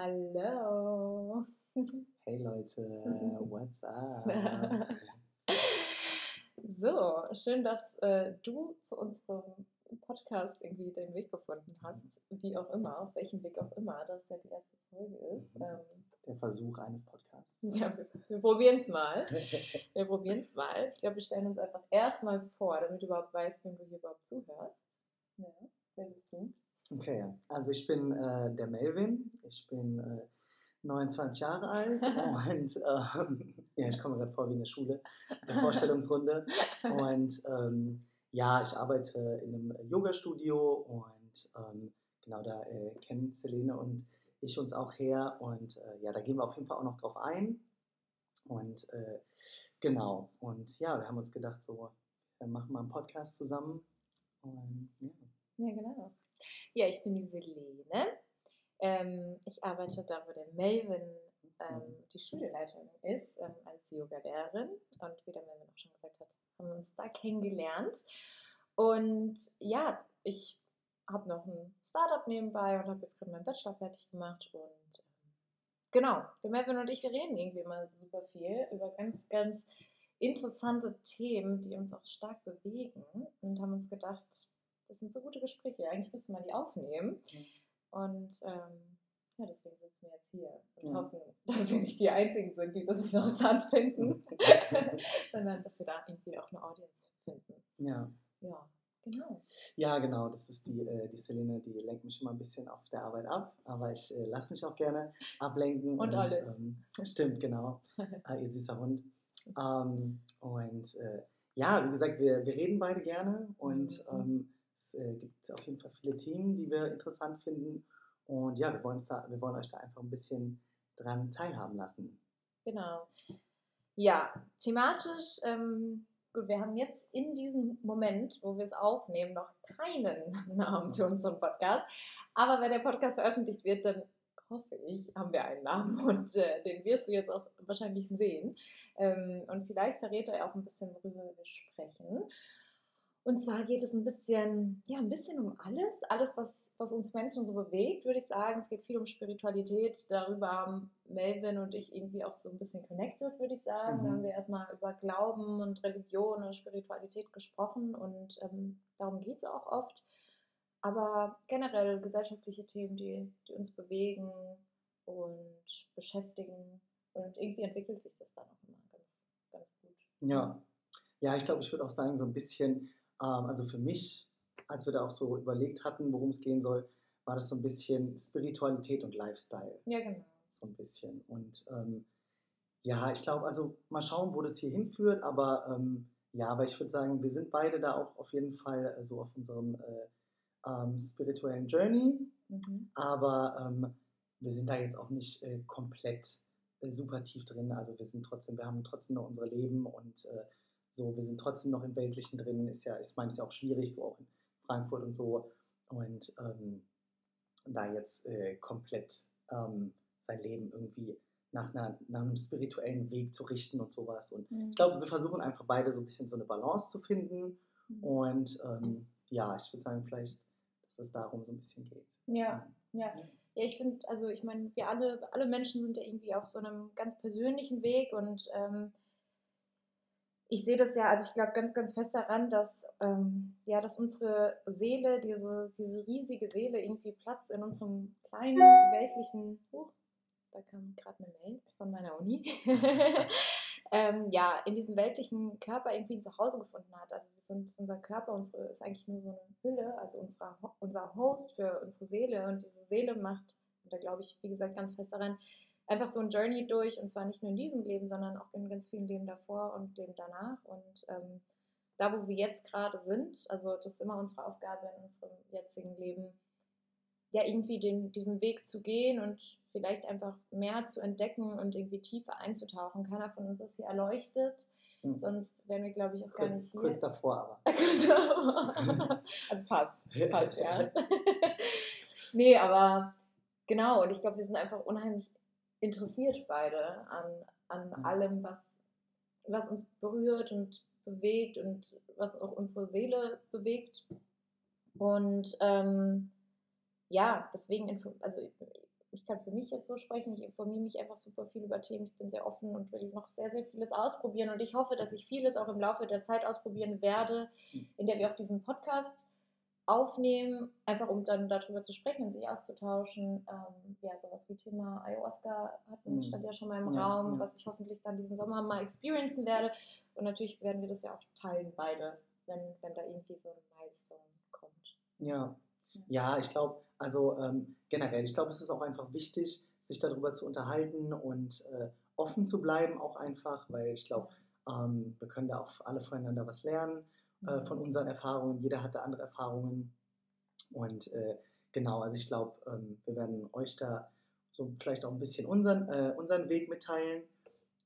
Hallo. Hey Leute, what's up? So, schön, dass äh, du zu unserem Podcast irgendwie den Weg gefunden hast, wie auch immer, auf welchem Weg auch immer, das ja die erste Folge ist. Mhm. Ähm, Der Versuch eines Podcasts. ja, wir, wir probieren es mal. Wir probieren es mal. Ich glaube, wir stellen uns einfach erstmal vor, damit du überhaupt weißt, wem du hier überhaupt zuhörst. Ja, wer bist du? Okay, also ich bin äh, der Melvin, ich bin äh, 29 Jahre alt und ähm, ja, ich komme gerade vor wie in der Schule, der Vorstellungsrunde. Und ähm, ja, ich arbeite in einem Yoga-Studio und ähm, genau da äh, kennen Selene und ich uns auch her und äh, ja, da gehen wir auf jeden Fall auch noch drauf ein. Und äh, genau, und ja, wir haben uns gedacht, so, wir machen mal einen Podcast zusammen. Und ja. Ja, genau. Ja, ich bin die Selene. Ähm, ich arbeite da, wo der Melvin ähm, die Studienleitung ist, ähm, als Yoga-Lehrerin. Und wie der Melvin auch schon gesagt hat, haben wir uns da kennengelernt. Und ja, ich habe noch ein Startup nebenbei und habe jetzt gerade meinen Bachelor fertig gemacht. Und ähm, genau, der Melvin und ich, wir reden irgendwie immer super viel über ganz, ganz interessante Themen, die uns auch stark bewegen. Und haben uns gedacht, das sind so gute Gespräche, eigentlich müsste man die aufnehmen. Mhm. Und ähm, ja, deswegen sitzen wir jetzt hier und Ja. hoffen, dass wir nicht die Einzigen sind, die das interessant finden, sondern dass wir da irgendwie auch eine Audience finden. Ja. Ja, genau. ja, genau, das ist die, äh, die Selene, die lenkt mich immer ein bisschen auf der Arbeit ab, aber ich äh, lasse mich auch gerne ablenken. Und alle. Ähm, stimmt, genau, äh, ihr süßer Hund. Ähm, und äh, ja, wie gesagt, wir, wir reden beide gerne und Mhm. ähm, es äh, gibt auf jeden Fall viele Themen, die wir interessant finden. Und ja, wir wollen, da, wir wollen euch da einfach ein bisschen dran teilhaben lassen. Genau. Ja, thematisch, ähm, gut, wir haben jetzt in diesem Moment, wo wir es aufnehmen, noch keinen Namen für unseren Podcast. Aber wenn der Podcast veröffentlicht wird, dann hoffe ich, haben wir einen Namen und äh, den wirst du jetzt auch wahrscheinlich sehen. Ähm, und vielleicht verrät er auch ein bisschen, worüber wir sprechen. Und zwar geht es ein bisschen, ja, ein bisschen um alles, alles, was, was uns Menschen so bewegt, würde ich sagen. Es geht viel um Spiritualität. Darüber haben Melvin und ich irgendwie auch so ein bisschen connected, würde ich sagen. Mhm. Da haben wir erstmal über Glauben und Religion und Spiritualität gesprochen und ähm, darum geht es auch oft. Aber generell gesellschaftliche Themen, die, die uns bewegen und beschäftigen. Und irgendwie entwickelt sich das dann auch immer ganz, ganz gut. Ja, ja, ich glaube, ich würde auch sagen, so ein bisschen, also für mich, als wir da auch so überlegt hatten, worum es gehen soll, war das so ein bisschen Spiritualität und Lifestyle. Ja, genau. So ein bisschen. Und ähm, ja, ich glaube, also mal schauen, wo das hier hinführt, aber ähm, ja, aber ich würde sagen, wir sind beide da auch auf jeden Fall äh, so auf unserem äh, ähm, spirituellen Journey, Mhm. aber ähm, wir sind da jetzt auch nicht äh, komplett äh, super tief drin. Also wir sind trotzdem, wir haben trotzdem noch unser Leben und äh, so, wir sind trotzdem noch im Weltlichen drin. Ist ja, ist manchmal auch schwierig, so auch in Frankfurt und so. Und ähm, da jetzt äh, komplett ähm, sein Leben irgendwie nach, einer, nach einem spirituellen Weg zu richten und sowas. Und ich glaube, wir versuchen einfach beide so ein bisschen so eine Balance zu finden. Mhm. Und ähm, ja, ich würde sagen, vielleicht, dass es darum so ein bisschen geht. Ja, ja. Ja, ich finde, also ich meine, wir alle, alle Menschen sind ja irgendwie auf so einem ganz persönlichen Weg und ähm, ich sehe das ja, also ich glaube ganz, ganz fest daran, dass, ähm, ja, dass unsere Seele, diese, diese riesige Seele irgendwie Platz in unserem kleinen weltlichen, uh, da kam gerade eine Mail von meiner Uni, ähm, ja, in diesem weltlichen Körper irgendwie ein Zuhause gefunden hat. Also sind, unser Körper unsere, ist eigentlich nur so eine Hülle, also unser, unser Host für unsere Seele und diese Seele macht, und da glaube ich, wie gesagt, ganz fest daran, einfach so ein Journey durch und zwar nicht nur in diesem Leben, sondern auch in ganz vielen Leben davor und Leben danach und ähm, da, wo wir jetzt gerade sind, also das ist immer unsere Aufgabe in unserem jetzigen Leben, ja, irgendwie den, diesen Weg zu gehen und vielleicht einfach mehr zu entdecken und irgendwie tiefer einzutauchen. Keiner von uns ist hier erleuchtet, Mhm. sonst wären wir, glaube ich, auch gar nicht hier. kurz davor aber. also passt, passt, ja. nee, aber genau, und ich glaube, wir sind einfach unheimlich interessiert beide an, an Mhm. allem, was, was uns berührt und bewegt und was auch unsere Seele bewegt. Und ähm, ja, deswegen, also ich kann für mich jetzt so sprechen, ich informiere mich einfach super viel über Themen, ich bin sehr offen und will noch sehr, sehr vieles ausprobieren und ich hoffe, dass ich vieles auch im Laufe der Zeit ausprobieren werde, in der wir auch diesen Podcast aufnehmen, einfach um dann darüber zu sprechen und sich auszutauschen. Ähm, ja, sowas wie Thema Ayahuasca hatten, mhm. stand ja schon mal im ja, Raum, ja. was ich hoffentlich dann diesen Sommer mal experiencen werde. Und natürlich werden wir das ja auch teilen, beide, wenn, wenn da irgendwie so ein Milestone kommt. Ja, ja, ich glaube, also ähm, generell, ich glaube, es ist auch einfach wichtig, sich darüber zu unterhalten und äh, offen zu bleiben, auch einfach, weil ich glaube, ähm, wir können da auch alle voneinander was lernen äh, von unseren Erfahrungen. Jeder hatte andere Erfahrungen. Und äh, genau, also ich glaube, ähm, wir werden euch da so vielleicht auch ein bisschen unseren, äh, unseren Weg mitteilen.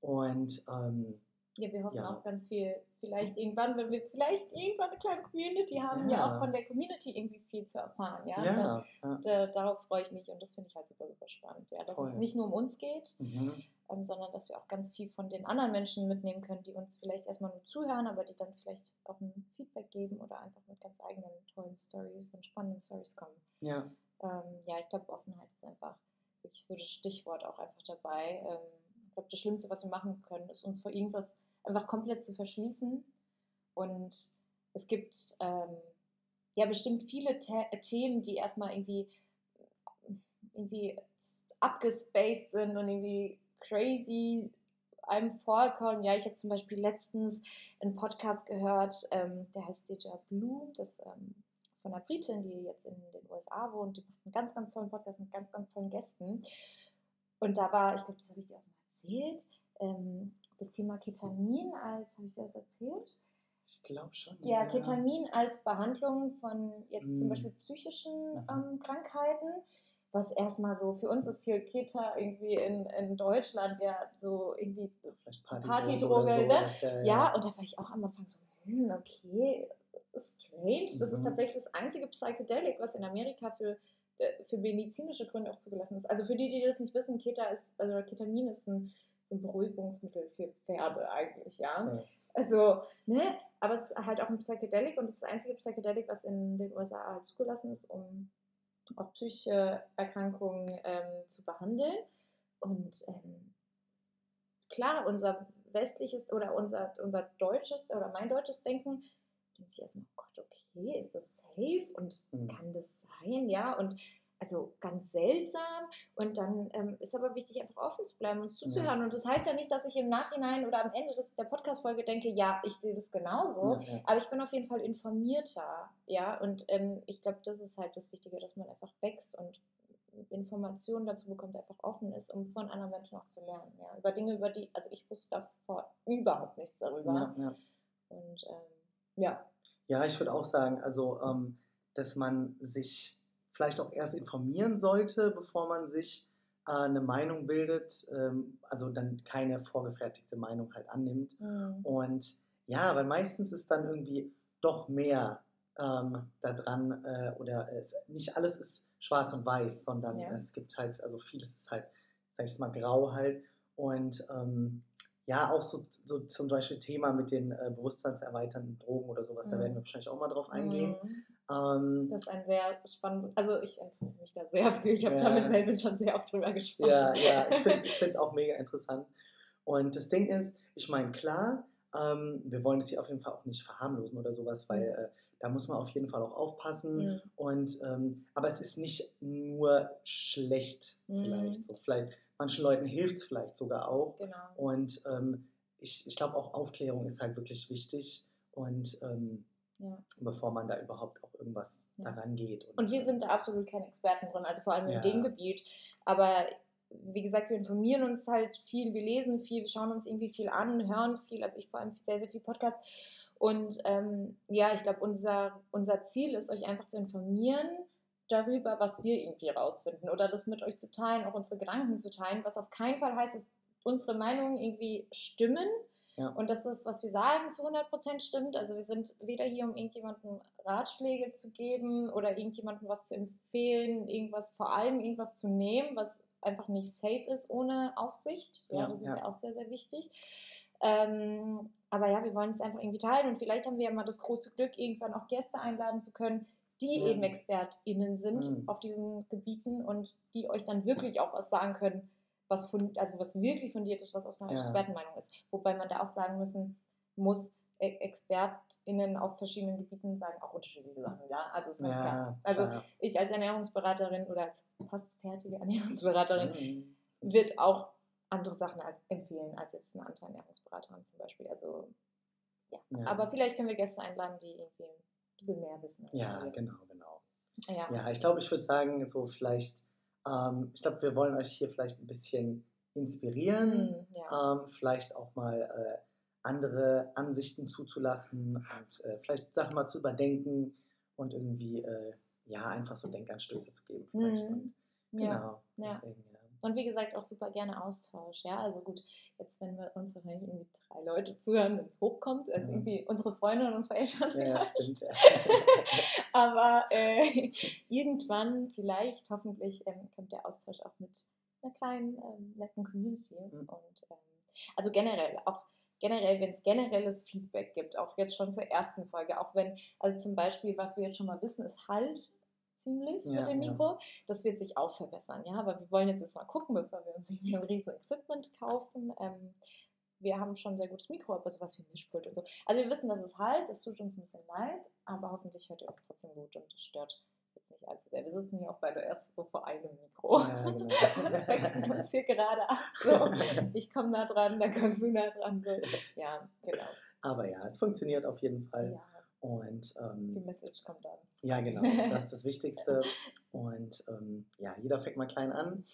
Und ähm, ja, wir hoffen ja. auch ganz viel, vielleicht irgendwann, wenn wir vielleicht irgendwann eine kleine Community haben, ja, ja auch von der Community irgendwie viel zu erfahren. Ja, ja, da, da, darauf freue ich mich und das finde ich halt super, super spannend. Ja, dass Voll. es nicht nur um uns geht, mhm. Ähm, sondern dass wir auch ganz viel von den anderen Menschen mitnehmen können, die uns vielleicht erstmal nur zuhören, aber die dann vielleicht auch ein Feedback geben oder einfach mit ganz eigenen tollen Stories und spannenden Stories kommen. Ja, ähm, ja ich glaube, Offenheit ist einfach wirklich so das Stichwort auch einfach dabei. Ähm, ich glaube, das Schlimmste, was wir machen können, ist uns vor irgendwas einfach komplett zu verschließen. Und es gibt ähm, ja bestimmt viele The Themen, die erstmal irgendwie, irgendwie abgespaced sind und irgendwie crazy einem vorkommen. Ja, ich habe zum Beispiel letztens einen Podcast gehört, ähm, der heißt Deja Blue, das ähm, von einer Britin, die jetzt in den USA wohnt. Die macht einen ganz, ganz tollen Podcast mit ganz, ganz tollen Gästen. Und da war, ich glaube, das habe ich dir auch mal erzählt, ähm, das Thema Ketamin als, habe ich das erzählt? Ich glaube schon. Ja, ja, Ketamin als Behandlung von jetzt mm. zum Beispiel psychischen ähm, Krankheiten, was erstmal so, für uns ist hier Keta irgendwie in, in Deutschland ja so irgendwie Partydroge, Party ne? Ja, ja. ja, und da war ich auch am Anfang so, hm, okay, strange. Das mhm. ist tatsächlich das einzige Psychedelic, was in Amerika für äh, für medizinische Gründe auch zugelassen ist. Also für die, die das nicht wissen, Keta ist, also Ketamin ist ein so ein Beruhigungsmittel für Pferde eigentlich, ja. ja. Also, ne, aber es ist halt auch ein Psychedelic und es ist das einzige Psychedelic, was in den USA zugelassen ist, um auch psychische Erkrankungen ähm, zu behandeln. Und ähm, klar, unser westliches oder unser, unser deutsches oder mein deutsches Denken denkt sich erstmal, oh Gott, okay, ist das safe und mhm. kann das sein, ja? Und also ganz seltsam. Und dann ähm, ist aber wichtig, einfach offen zu bleiben und zuzuhören. Ja. Und das heißt ja nicht, dass ich im Nachhinein oder am Ende des, der Podcast-Folge denke, ja, ich sehe das genauso. Ja, ja. Aber ich bin auf jeden Fall informierter. Ja, und ähm, ich glaube, das ist halt das Wichtige, dass man einfach wächst und Informationen dazu bekommt, einfach offen ist, um von anderen Menschen auch zu lernen. Ja, über Dinge, über die, also ich wusste davor überhaupt nichts darüber. Und ähm, ja. Ja, ich würde auch sagen, also, ähm, dass man sich vielleicht auch erst informieren sollte, bevor man sich äh, eine Meinung bildet, ähm, also dann keine vorgefertigte Meinung halt annimmt. Mhm. Und ja, weil meistens ist dann irgendwie doch mehr ähm, da dran äh, oder es, nicht alles ist schwarz und weiß, sondern ja. es gibt halt, also vieles ist halt, sag ich mal, grau halt. Und ähm, ja, auch so, so zum Beispiel Thema mit den äh, bewusstseinserweiternden Drogen oder sowas, mhm. da werden wir wahrscheinlich auch mal drauf eingehen. Mhm. Ähm, das ist ein sehr spannendes, also ich interessiere mich da sehr viel. Ich habe ja, da mit Melvin schon sehr oft drüber gesprochen. Ja, ja, ich finde es ich auch mega interessant. Und das Ding ist, ich meine, klar, ähm, wir wollen es hier auf jeden Fall auch nicht verharmlosen oder sowas, weil mhm. äh, da muss man auf jeden Fall auch aufpassen. Mhm. Und, ähm, aber es ist nicht nur schlecht, mhm. vielleicht. So, vielleicht manchen Leuten hilft es vielleicht sogar auch. Genau. Und ähm, ich, ich glaube auch Aufklärung ist halt wirklich wichtig. Und ähm, ja. bevor man da überhaupt auch irgendwas ja. daran geht. Und, und wir sind da absolut keine Experten drin, also vor allem in ja. dem Gebiet. Aber wie gesagt, wir informieren uns halt viel, wir lesen viel, wir schauen uns irgendwie viel an, hören viel, also ich vor allem sehr, sehr viel Podcast. Und ähm, ja, ich glaube, unser, unser Ziel ist, euch einfach zu informieren darüber, was wir irgendwie rausfinden oder das mit euch zu teilen, auch unsere Gedanken zu teilen, was auf keinen Fall heißt, dass unsere Meinungen irgendwie stimmen, ja. Und das ist, was wir sagen, zu 100% stimmt. Also wir sind weder hier, um irgendjemandem Ratschläge zu geben oder irgendjemandem was zu empfehlen, irgendwas, vor allem irgendwas zu nehmen, was einfach nicht safe ist ohne Aufsicht. Ja, ja das ist ja. ja. auch sehr, sehr wichtig. Ähm, aber ja, wir wollen es einfach irgendwie teilen und vielleicht haben wir ja mal das große Glück, irgendwann auch Gäste einladen zu können, die Ja. eben ExpertInnen sind Mhm. auf diesen Gebieten und die euch dann wirklich auch was sagen können, was von, also was wirklich fundiert ist, was aus einer Ja. Expertenmeinung ist. Wobei man da auch sagen müssen muss, E- ExpertInnen auf verschiedenen Gebieten sagen auch unterschiedliche Sachen, ja. Also ist ganz klar. Ja, Also klar. ich als Ernährungsberaterin oder als fast fertige Ernährungsberaterin Mhm. wird auch andere Sachen empfehlen als jetzt eine andere Ernährungsberaterin zum Beispiel. Also ja. Ja. Aber vielleicht können wir Gäste einladen, die irgendwie ein bisschen mehr wissen. Ja, genau, genau. Ja. Ja, ich glaube, ich würde sagen, so vielleicht, ähm, ich glaube, wir wollen euch hier vielleicht ein bisschen inspirieren, Hm, ja. ähm, vielleicht auch mal äh, andere Ansichten zuzulassen und äh, vielleicht Sachen mal zu überdenken und irgendwie, äh, ja, einfach so Denkanstöße zu geben vielleicht. Mhm. Und, genau, ja. deswegen. Und wie gesagt, auch super gerne Austausch. Ja, also gut, jetzt wenn wir uns wahrscheinlich irgendwie drei Leute zuhören, wenn es hochkommt, also Mhm. irgendwie unsere Freunde und unsere Eltern. Ja, stimmt. Ja. Aber äh, irgendwann, vielleicht, hoffentlich, ähm, kommt der Austausch auch mit einer kleinen, ähm, netten Community. Mhm. Und ähm, also generell, auch generell, wenn es generelles Feedback gibt, auch jetzt schon zur ersten Folge, auch wenn, also zum Beispiel, was wir jetzt schon mal wissen, ist Halt ziemlich Ja, mit dem ja. Mikro. Das wird sich auch verbessern, ja. Aber wir wollen jetzt erst mal gucken, bevor wir uns irgendwie ein riesen Equipment kaufen. Ähm, wir haben schon ein sehr gutes Mikro, aber sowas wie Mischpult und so. Also wir wissen, dass es halt, das tut uns ein bisschen leid, aber hoffentlich hört ihr uns trotzdem gut und es stört jetzt nicht allzu sehr. Wir sitzen hier auch beide erst so vor einem Mikro. Ja, genau. wechseln uns hier gerade ab. So. Ich komme da dran, dann kommst du da dran. So. Ja, genau. Aber ja, es funktioniert auf jeden Fall. Ja, Und die ähm, Message kommt an. ja, genau, das ist das Wichtigste. Und ähm, ja, jeder fängt mal klein an.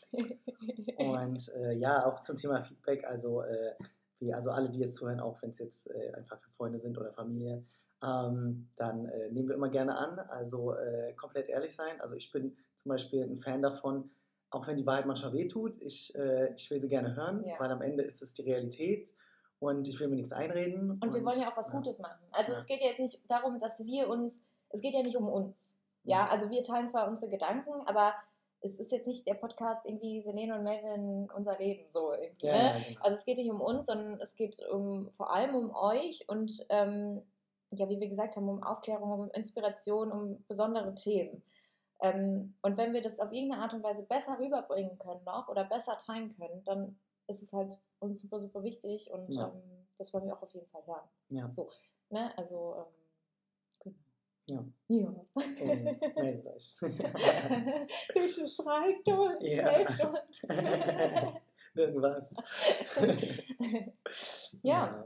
Und äh, ja, auch zum Thema Feedback, also, äh, wie, also alle, die jetzt zuhören, auch wenn es jetzt äh, einfach Freunde sind oder Familie, ähm, dann äh, nehmen wir immer gerne an. Also äh, komplett ehrlich sein. Also ich bin zum Beispiel ein Fan davon, auch wenn die Wahrheit manchmal wehtut, ich, äh, ich will sie gerne hören, Ja. weil am Ende ist es die Realität und ich will mir nichts einreden. Und wir wollen ja auch was ja. Gutes machen. Also Ja. es geht ja jetzt nicht darum, dass wir uns, es geht ja nicht um uns. Ja, also wir teilen zwar unsere Gedanken, aber es ist jetzt nicht der Podcast irgendwie Selene und Melvin unser Leben so. Ja, ne? genau. Also es geht nicht um uns, sondern es geht um, vor allem um euch und ähm, ja, wie wir gesagt haben, um Aufklärung, um Inspiration, um besondere Themen. Ähm, und wenn wir das auf irgendeine Art und Weise besser rüberbringen können noch oder besser teilen können, dann ist es halt uns super, super wichtig und Ja. ähm, das wollen wir auch auf jeden Fall hören. ja. So, ne? Also, ähm, Ja. genau. Ja. So, meldet euch. Bitte schreibt uns, Ja. helft uns. Irgendwas. ja.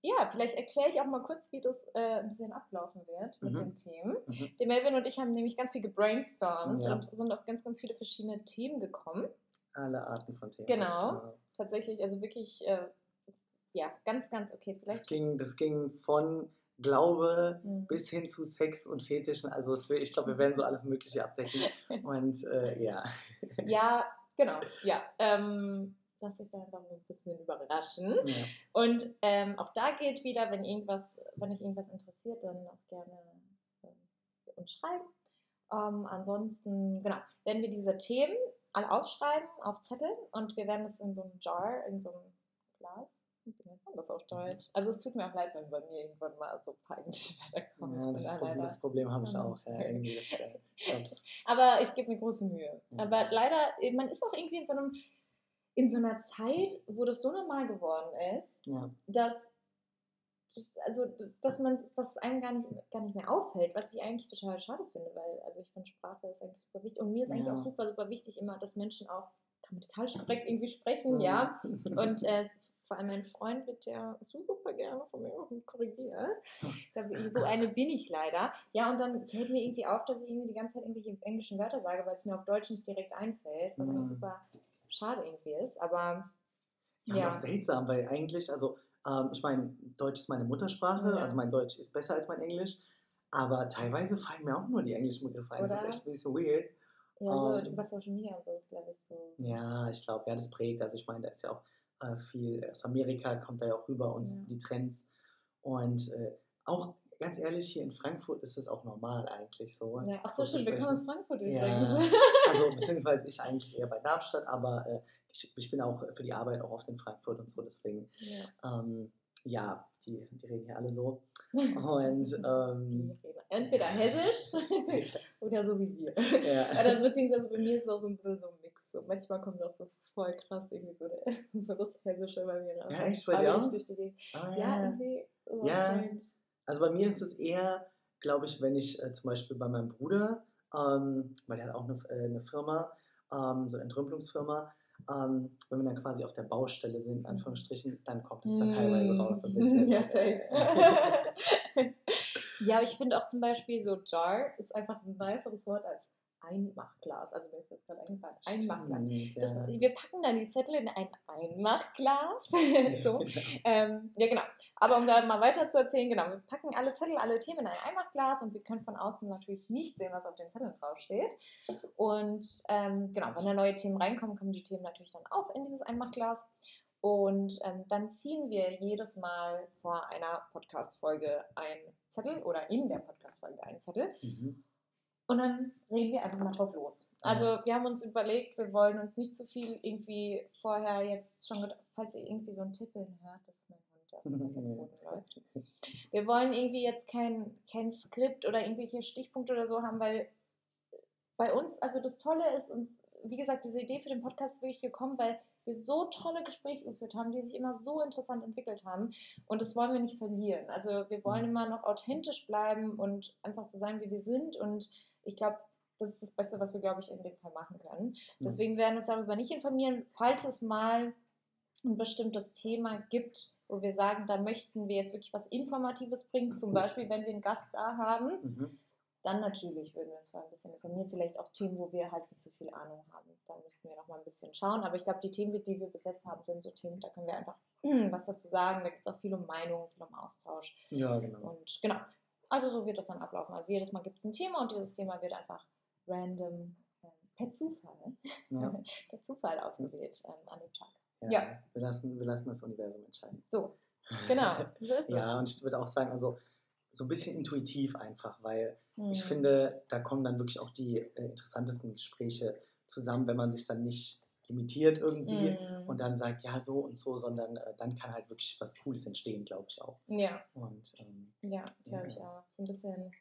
Ja, vielleicht erkläre ich auch mal kurz, wie das äh, ein bisschen ablaufen wird mit Mhm. den Themen. Mhm. Der Melvin und ich haben nämlich ganz viel gebrainstormt Ja. und sind auf ganz, ganz viele verschiedene Themen gekommen. Alle Arten von Themen. Genau. Tatsächlich, also wirklich, äh, ja, ganz, ganz okay. Das Vielleicht. ging, das ging von Glaube Mhm. bis hin zu Sex und Fetischen. Also ich glaube, wir werden so alles Mögliche abdecken. Und äh, ja. Ja, genau, ja. Ähm, lass dich da einfach ein bisschen überraschen. ja. Und ähm, auch da gilt wieder, wenn irgendwas, wenn euch irgendwas interessiert, dann auch gerne ähm, uns schreiben. Ähm, ansonsten, genau, werden wir diese Themen alle aufschreiben auf Zetteln und wir werden das in so einem Jar, in so einem Glas. Wie nennt man das auf Deutsch? Also es tut mir auch leid, wenn bei mir irgendwann mal so peinliche Wörter kommen. Ja, das, da Problem, das Problem habe ich auch. Ja, das, äh, ich Aber ich gebe mir große Mühe. Ja. Aber leider, man ist auch irgendwie in so einem in so einer Zeit, wo das so normal geworden ist, ja. dass also dass man dass einem gar nicht, gar nicht mehr auffällt, was ich eigentlich total schade finde, weil also ich finde Sprache ist eigentlich super wichtig und mir ist eigentlich Ja. auch super super wichtig immer, dass Menschen auch grammatikalisch korrekt irgendwie sprechen, Mhm. ja und äh, vor allem mein Freund wird ja super gerne von mir auch korrigiert. So eine bin ich leider. Ja, und dann fällt mir irgendwie auf, dass ich irgendwie die ganze Zeit irgendwelche englischen Wörter sage, weil es mir auf Deutsch nicht direkt einfällt, was Mhm. auch super schade irgendwie ist. Aber Ja, Ja. seltsam, weil eigentlich, also ähm, ich meine, Deutsch ist meine Muttersprache, Ja. also mein Deutsch ist besser als mein Englisch, aber teilweise fallen mir auch nur die englischen Begriffe ein. Das ist echt ein bisschen weird. ja, so Ähm. über Social Media und so ist, glaube ich, so. Ja, ich glaube, ja, das prägt. Also ich meine, da ist ja auch äh, viel aus Amerika, kommt da ja auch rüber und Ja. die Trends. Und äh, auch ganz ehrlich, hier in Frankfurt ist es auch normal eigentlich so. Ja, ach so, so zu stimmt, wir kommen aus. Frankfurt Ja, übrigens. also beziehungsweise ich eigentlich eher bei Darmstadt, aber äh, ich, ich bin auch für die Arbeit auch oft in Frankfurt und so, deswegen ja. ähm, ja, die, die reden hier alle so. Und ähm, entweder hessisch oder so wie wir. ja. Oder beziehungsweise bei mir ist es auch so ein bisschen so ein Mix. So, manchmal kommt auch so voll krass irgendwie so, der, so das Hessische bei mir raus. Ja, echt? Bei dir auch? durch die. Ah, Ja, irgendwie so Ja. strange. Also bei mir ist es eher, glaube ich, wenn ich äh, zum Beispiel bei meinem Bruder, ähm, weil der hat auch eine, äh, eine Firma, ähm, so eine Entrümpelungsfirma, ähm, wenn wir dann quasi auf der Baustelle sind, in Anführungsstrichen, dann kommt es dann teilweise raus so ein bisschen. Mm. Ja, safe. ja, aber ich finde auch zum Beispiel so Jar ist einfach ein niceres Wort als Einmachglas. Also mir ist jetzt gerade eingefallen. Einmachglas. Das, wir packen dann die Zettel in ein Einmachglas. so. Ähm, ja, genau. Aber um da mal weiter zu erzählen, genau, wir packen alle Zettel, alle Themen in ein Einmachglas und wir können von außen natürlich nicht sehen, was auf den Zetteln draufsteht. Und ähm, genau, wenn da neue Themen reinkommen, kommen die Themen natürlich dann auch in dieses Einmachglas. Und ähm, dann ziehen wir jedes Mal vor einer Podcast-Folge einen Zettel oder in der Podcast-Folge einen Zettel. Mhm. Und dann reden wir einfach mal drauf los. Also wir haben uns überlegt, wir wollen uns nicht zu viel irgendwie vorher jetzt schon, gedacht, falls ihr irgendwie so ein Tippeln hört, das ist mein Hund, der läuft. Wir wollen irgendwie jetzt kein, kein Skript oder irgendwelche Stichpunkte oder so haben, weil bei uns, also das Tolle ist uns, wie gesagt, diese Idee für den Podcast ist wirklich gekommen, weil wir so tolle Gespräche geführt haben, die sich immer so interessant entwickelt haben. Und das wollen wir nicht verlieren. Also wir wollen immer noch authentisch bleiben und einfach so sein, wie wir sind. Und ich glaube, das ist das Beste, was wir, glaube ich, in dem Fall machen können. Ja. Deswegen werden wir uns darüber nicht informieren, falls es mal ein bestimmtes Thema gibt, wo wir sagen, da möchten wir jetzt wirklich was Informatives bringen. Zum Beispiel, wenn wir einen Gast da haben, Mhm. dann natürlich würden wir uns mal ein bisschen informieren. Vielleicht auch Themen, wo wir halt nicht so viel Ahnung haben. Da müssten wir noch mal ein bisschen schauen. Aber ich glaube, die Themen, die wir bis jetzt haben, sind so Themen, da können wir einfach was dazu sagen. Da gibt es auch viel um Meinungen, viel um Austausch. Ja, genau. Und genau, also so wird das dann ablaufen. Also jedes Mal gibt es ein Thema und dieses Thema wird einfach random ähm, per Zufall, Ja. per Zufall ausgewählt ähm, an dem Tag. Ja. Ja. Wir, lassen, wir lassen das Universum entscheiden. So, genau, so ist es. Ja, und ich würde auch sagen, also so ein bisschen intuitiv einfach, weil ich Hm. finde, da kommen dann wirklich auch die äh, interessantesten Gespräche zusammen, wenn man sich dann nicht limitiert irgendwie Hm. und dann sagt, ja, so und so, sondern äh, dann kann halt wirklich was Cooles entstehen, glaube ich auch. Ja, Und ähm, ja, glaube ich auch. So ein bisschen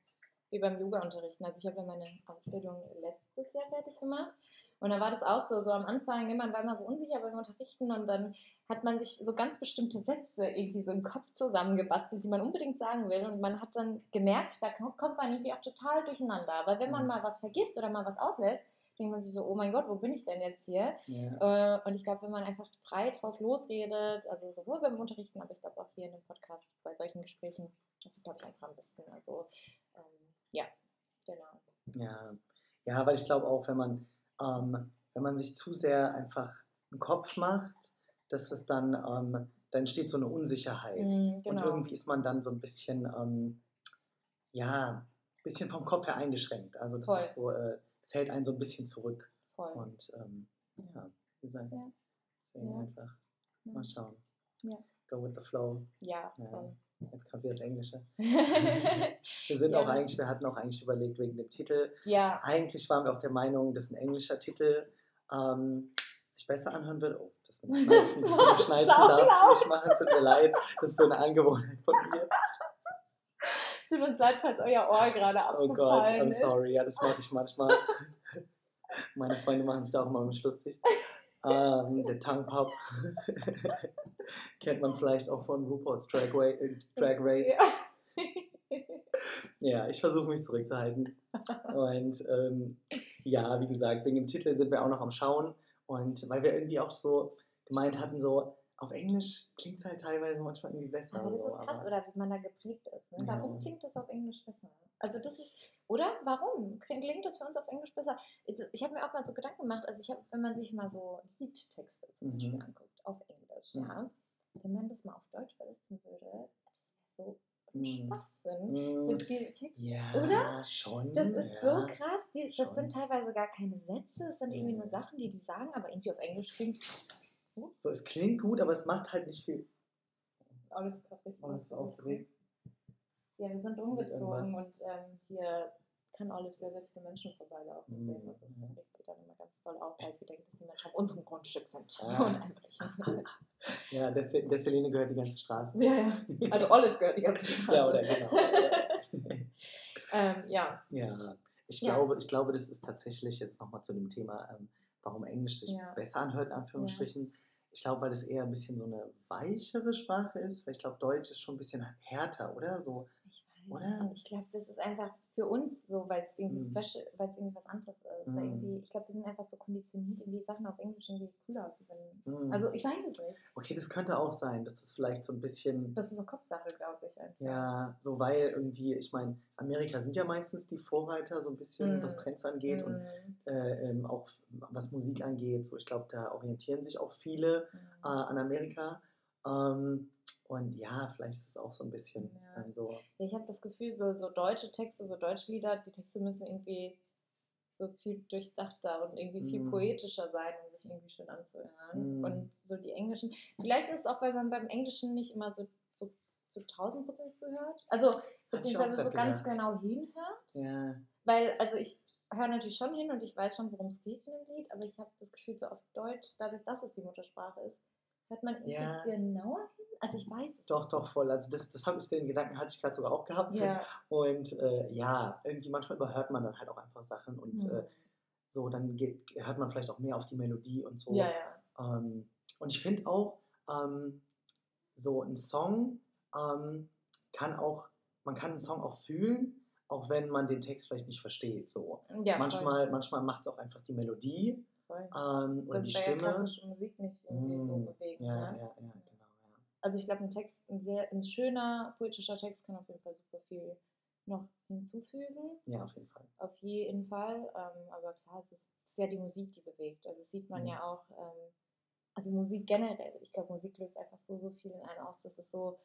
wie beim Yoga-Unterrichten. Also ich habe ja meine Ausbildung letztes Jahr fertig gemacht. Und da war das auch so, so am Anfang, man war immer so unsicher beim Unterrichten und dann hat man sich so ganz bestimmte Sätze irgendwie so im Kopf zusammengebastelt, die man unbedingt sagen will. Und man hat dann gemerkt, da kommt man irgendwie auch total durcheinander. Weil wenn man Mhm. mal was vergisst oder mal was auslässt, denkt man sich so, oh mein Gott, wo bin ich denn jetzt hier? ja. Äh, und ich glaube, wenn man einfach frei drauf losredet, also sowohl beim Unterrichten, aber ich glaube auch hier in dem Podcast, bei solchen Gesprächen, das ist, glaube ich, einfach am besten. Also, ähm, ja, genau. Ja, ja, weil ich glaube auch, wenn man, ähm, wenn man sich zu sehr einfach einen Kopf macht, dass es dann, ähm, dann entsteht so eine Unsicherheit. Mm, Und genau. irgendwie ist man dann so ein bisschen, ähm, ja, ein bisschen vom Kopf her eingeschränkt. Also das Voll. ist so, äh, das hält einen so ein bisschen zurück. Voll. Und ähm, ja, wie gesagt, Ja. deswegen Ja. einfach mal schauen. Ja. Go with the flow. Ja, voll. Jetzt kommt wieder das Englische. Wir sind Ja. auch eigentlich, wir hatten auch eigentlich überlegt wegen dem Titel. ja, Eigentlich waren wir auch der Meinung, dass ein englischer Titel ähm, sich besser anhören wird. Oh, das mit dem Schneizen, das mit Schneizen darf ich nicht machen, tut mir leid. Das ist so eine Angewohnheit von mir. Tut uns leid, falls euer Ohr gerade Oh Gott, abgefallen I'm ist. sorry. Ja, das mache ich manchmal. Meine Freunde machen sich da auch immer mit mich lustig. Ähm, der Tongue Pop kennt man vielleicht auch von RuPaul's Drag, Ra äh, Drag Race. Ja. Ja, ich versuche mich zurückzuhalten. Und ähm, ja, wie gesagt, wegen dem Titel sind wir auch noch am Schauen. Und weil wir irgendwie auch so gemeint hatten, so auf Englisch klingt es halt teilweise manchmal irgendwie besser. Aber das so, ist krass, oder wie man da geprägt ist. Ne? Warum Ja. klingt das auf Englisch besser? Also das ist, oder? Warum klingt das für uns auf Englisch besser? Ich habe mir auch mal so Gedanken gemacht, also ich habe, wenn man sich mal so Liedtexte zum Mhm. Beispiel anguckt, auf Englisch, Mhm. ja, wenn man das mal auf Deutsch übersetzen würde, das wäre so Mhm. Schwachsinn. Mm, So diese Texte. Ja, Oder? schon. Das ist ja. so krass. Die, das schon. sind teilweise gar keine Sätze, es sind irgendwie Mhm. nur Sachen, die die sagen, aber irgendwie auf Englisch klingt So, es klingt gut, aber es macht halt nicht viel. Olive ist gerade richtig Oh, das ist aufgeregt. Ja, wir sind umgezogen und ähm, hier kann Olive sehr, sehr viele Menschen vorbeilaufen Mhm. sehen. Und das Mhm. regt sie dann immer ganz toll auf, weil sie denkt, dass die Menschen auf unserem Grundstück sind Ah. und einbrechen. Ja, der, Se- der Selene gehört die ganze Straße. Ja, ja. Also Olive gehört die ganze Straße. Ja, oder genau. ähm, ja. ja, ich Ja. glaube, ich glaube, das ist tatsächlich jetzt nochmal zu dem Thema, ähm, warum Englisch sich Ja. besser anhört, in Anführungsstrichen. Ich glaube, weil es eher ein bisschen so eine weichere Sprache ist, weil ich glaube, Deutsch ist schon ein bisschen härter, oder? So, Oder? Ich glaube, das ist einfach für uns so, weil es irgendwie Mhm. special, weil es irgendwie was anderes ist. Mhm. irgendwie, ich glaube, wir sind einfach so konditioniert, irgendwie Sachen auf Englisch irgendwie cooler zu finden. mm. Also ich weiß es nicht. okay, das könnte auch sein, dass das vielleicht so ein bisschen, Das ist so Kopfsache, glaube ich einfach. ja, so weil irgendwie, ich meine, Amerika sind ja meistens die Vorreiter so ein bisschen, Mhm. was Trends angeht und Mhm. äh, ähm, auch was Musik angeht. So, ich glaube, da orientieren sich auch viele äh, Mhm. an Amerika. Ähm, und ja, vielleicht ist es auch so ein bisschen Ja. so. Ja, ich habe das Gefühl, so, so deutsche Texte, so deutsche Lieder, die Texte müssen irgendwie so viel durchdachter und irgendwie viel Mm. poetischer sein, um sich irgendwie schön anzuhören. Mm. Und so die englischen, vielleicht ist es auch, weil man beim Englischen nicht immer so so zu 1000 Prozent zuhört. Also, beziehungsweise so ganz genau hinhört. Ja, Weil, also ich höre natürlich schon hin und ich weiß schon, worum es geht in dem Lied, aber ich habe das Gefühl, so auf Deutsch, dadurch, dass es die Muttersprache ist, hört man Ja. genauer hin. Also ich weiß es doch, doch, voll. Also das, das habe ich, den Gedanken hatte ich gerade sogar auch gehabt. Ja. Und äh, ja, irgendwie manchmal überhört man dann halt auch einfach Sachen und Hm. äh, so, dann geht, hört man vielleicht auch mehr auf die Melodie und so. ja, ja. Ähm, und ich finde auch, ähm, so ein Song ähm, kann auch, man kann einen Song auch fühlen, auch wenn man den Text vielleicht nicht versteht. So. ja manchmal manchmal macht es auch einfach die Melodie. Ähm, oder die wäre ja Stimme. klassische Musik nicht irgendwie so Mm, bewegt. ja, ne? ja, ja, genau. Ja. Also ich glaube, ein Text, ein sehr ein schöner poetischer Text kann auf jeden Fall super viel noch hinzufügen. ja, auf jeden Fall. Auf jeden Fall. Ähm, aber klar, es ist, es ist ja die Musik, die bewegt. Also das sieht man Mhm. ja auch, ähm, also Musik generell. Ich glaube, Musik löst einfach so, so viel in einen aus. Das ist so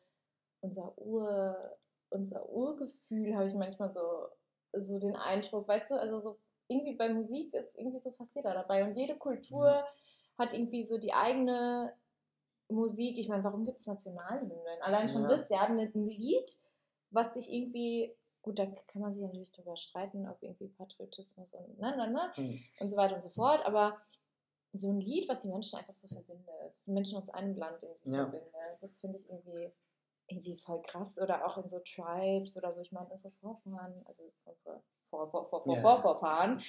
unser Ur, unser Urgefühl, habe ich manchmal so, so den Eindruck, weißt du, also so irgendwie bei Musik ist irgendwie so passiert da dabei. Und jede Kultur Ja. hat irgendwie so die eigene Musik. Ich meine, warum gibt es Nationalhymnen? Allein schon Ja. das, ja, ein ein Lied, was dich irgendwie, gut, da kann man sich natürlich drüber streiten, ob irgendwie Patriotismus und ne, ne, ne, Hm. und so weiter und so fort, aber so ein Lied, was die Menschen einfach so verbindet, die Menschen aus einem Land irgendwie Ja. verbindet, das finde ich irgendwie, irgendwie voll krass. Oder auch in so Tribes oder so, ich meine, unsere Vorfahren, also unsere Vor, Vor, Vor, Vor, Ja. Vorvorfahren,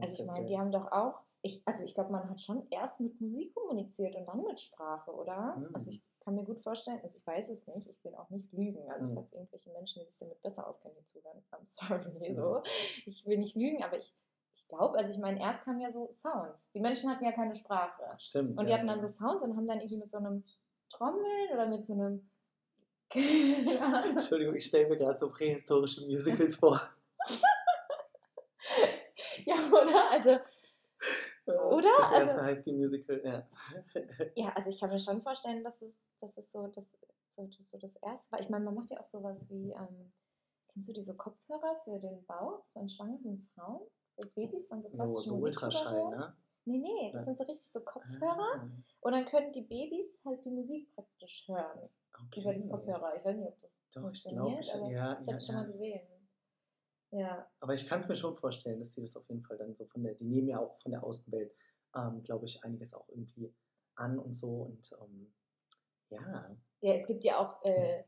also ich meine, die haben doch auch, ich, also ich glaube, man hat schon erst mit Musik kommuniziert und dann mit Sprache, oder? Mhm. Also ich kann mir gut vorstellen, also ich weiß es nicht, ich will auch nicht lügen, also Mhm. falls irgendwelche Menschen, die sich damit besser auskennen, die zuhören, I'm sorry, Mhm. so. Ich will nicht lügen, aber ich, ich glaube, also ich meine, erst kamen ja so Sounds. Die Menschen hatten ja keine Sprache. Stimmt. Und die ja, hatten dann so Sounds und haben dann irgendwie mit so einem Trommeln oder mit so einem Entschuldigung, ich stelle mir gerade so prähistorische Musicals vor. ja, oder? Also, Oder? Das erste Also- High School Musical, ja. ja, also ich kann mir schon vorstellen, dass es, dass es so, das, so, das, so das erste war. Ich meine, man macht ja auch sowas wie, ähm, kennst du diese Kopfhörer für den Bauch von schwangeren Frauen? Für Babys und so So, klassische so Musik Ultraschall, ne? Nee, nee, das Ja. sind so richtig so Kopfhörer. Ah, Und dann können die Babys halt die Musik praktisch hören okay. über die Kopfhörer. Ich weiß nicht, ob das Doch, ich glaube, funktioniert, ich, ja, ich ja, habe es schon ja. mal gesehen. Ja, Aber ich kann es mir schon vorstellen, dass die das auf jeden Fall dann so von der, die nehmen ja auch von der Außenwelt, ähm, glaube ich, einiges auch irgendwie an und so. Und ähm, ja, ja, es gibt ja auch äh,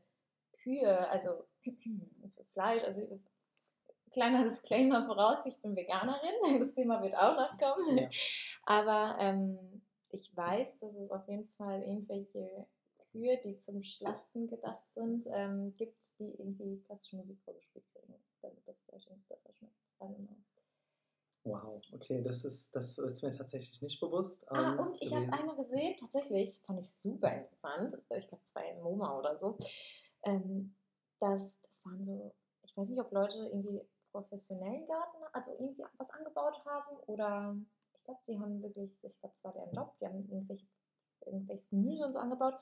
Kühe, also für Fleisch, also kleiner Disclaimer voraus, ich bin Veganerin, das Thema wird auch noch kommen. Ja. Aber ähm, ich weiß, dass es auf jeden Fall irgendwelche Kühe, die zum Schlachten gedacht sind, ähm, gibt, die irgendwie klassische Musik vorgespielt kriegen, damit das Fleisch irgendwie besser schmeckt. Wow, okay, das ist, das ist mir tatsächlich nicht bewusst. Ah, ähm, und ich habe einmal gesehen, tatsächlich, das fand ich super interessant, ich glaube, es war in MoMA oder so, ähm, dass das waren so, ich weiß nicht, ob Leute irgendwie professionell Garten, also irgendwie was angebaut haben oder ich glaube, die haben wirklich, ich glaube, es war deren Job, die haben irgendwelche, irgendwelches Gemüse und so angebaut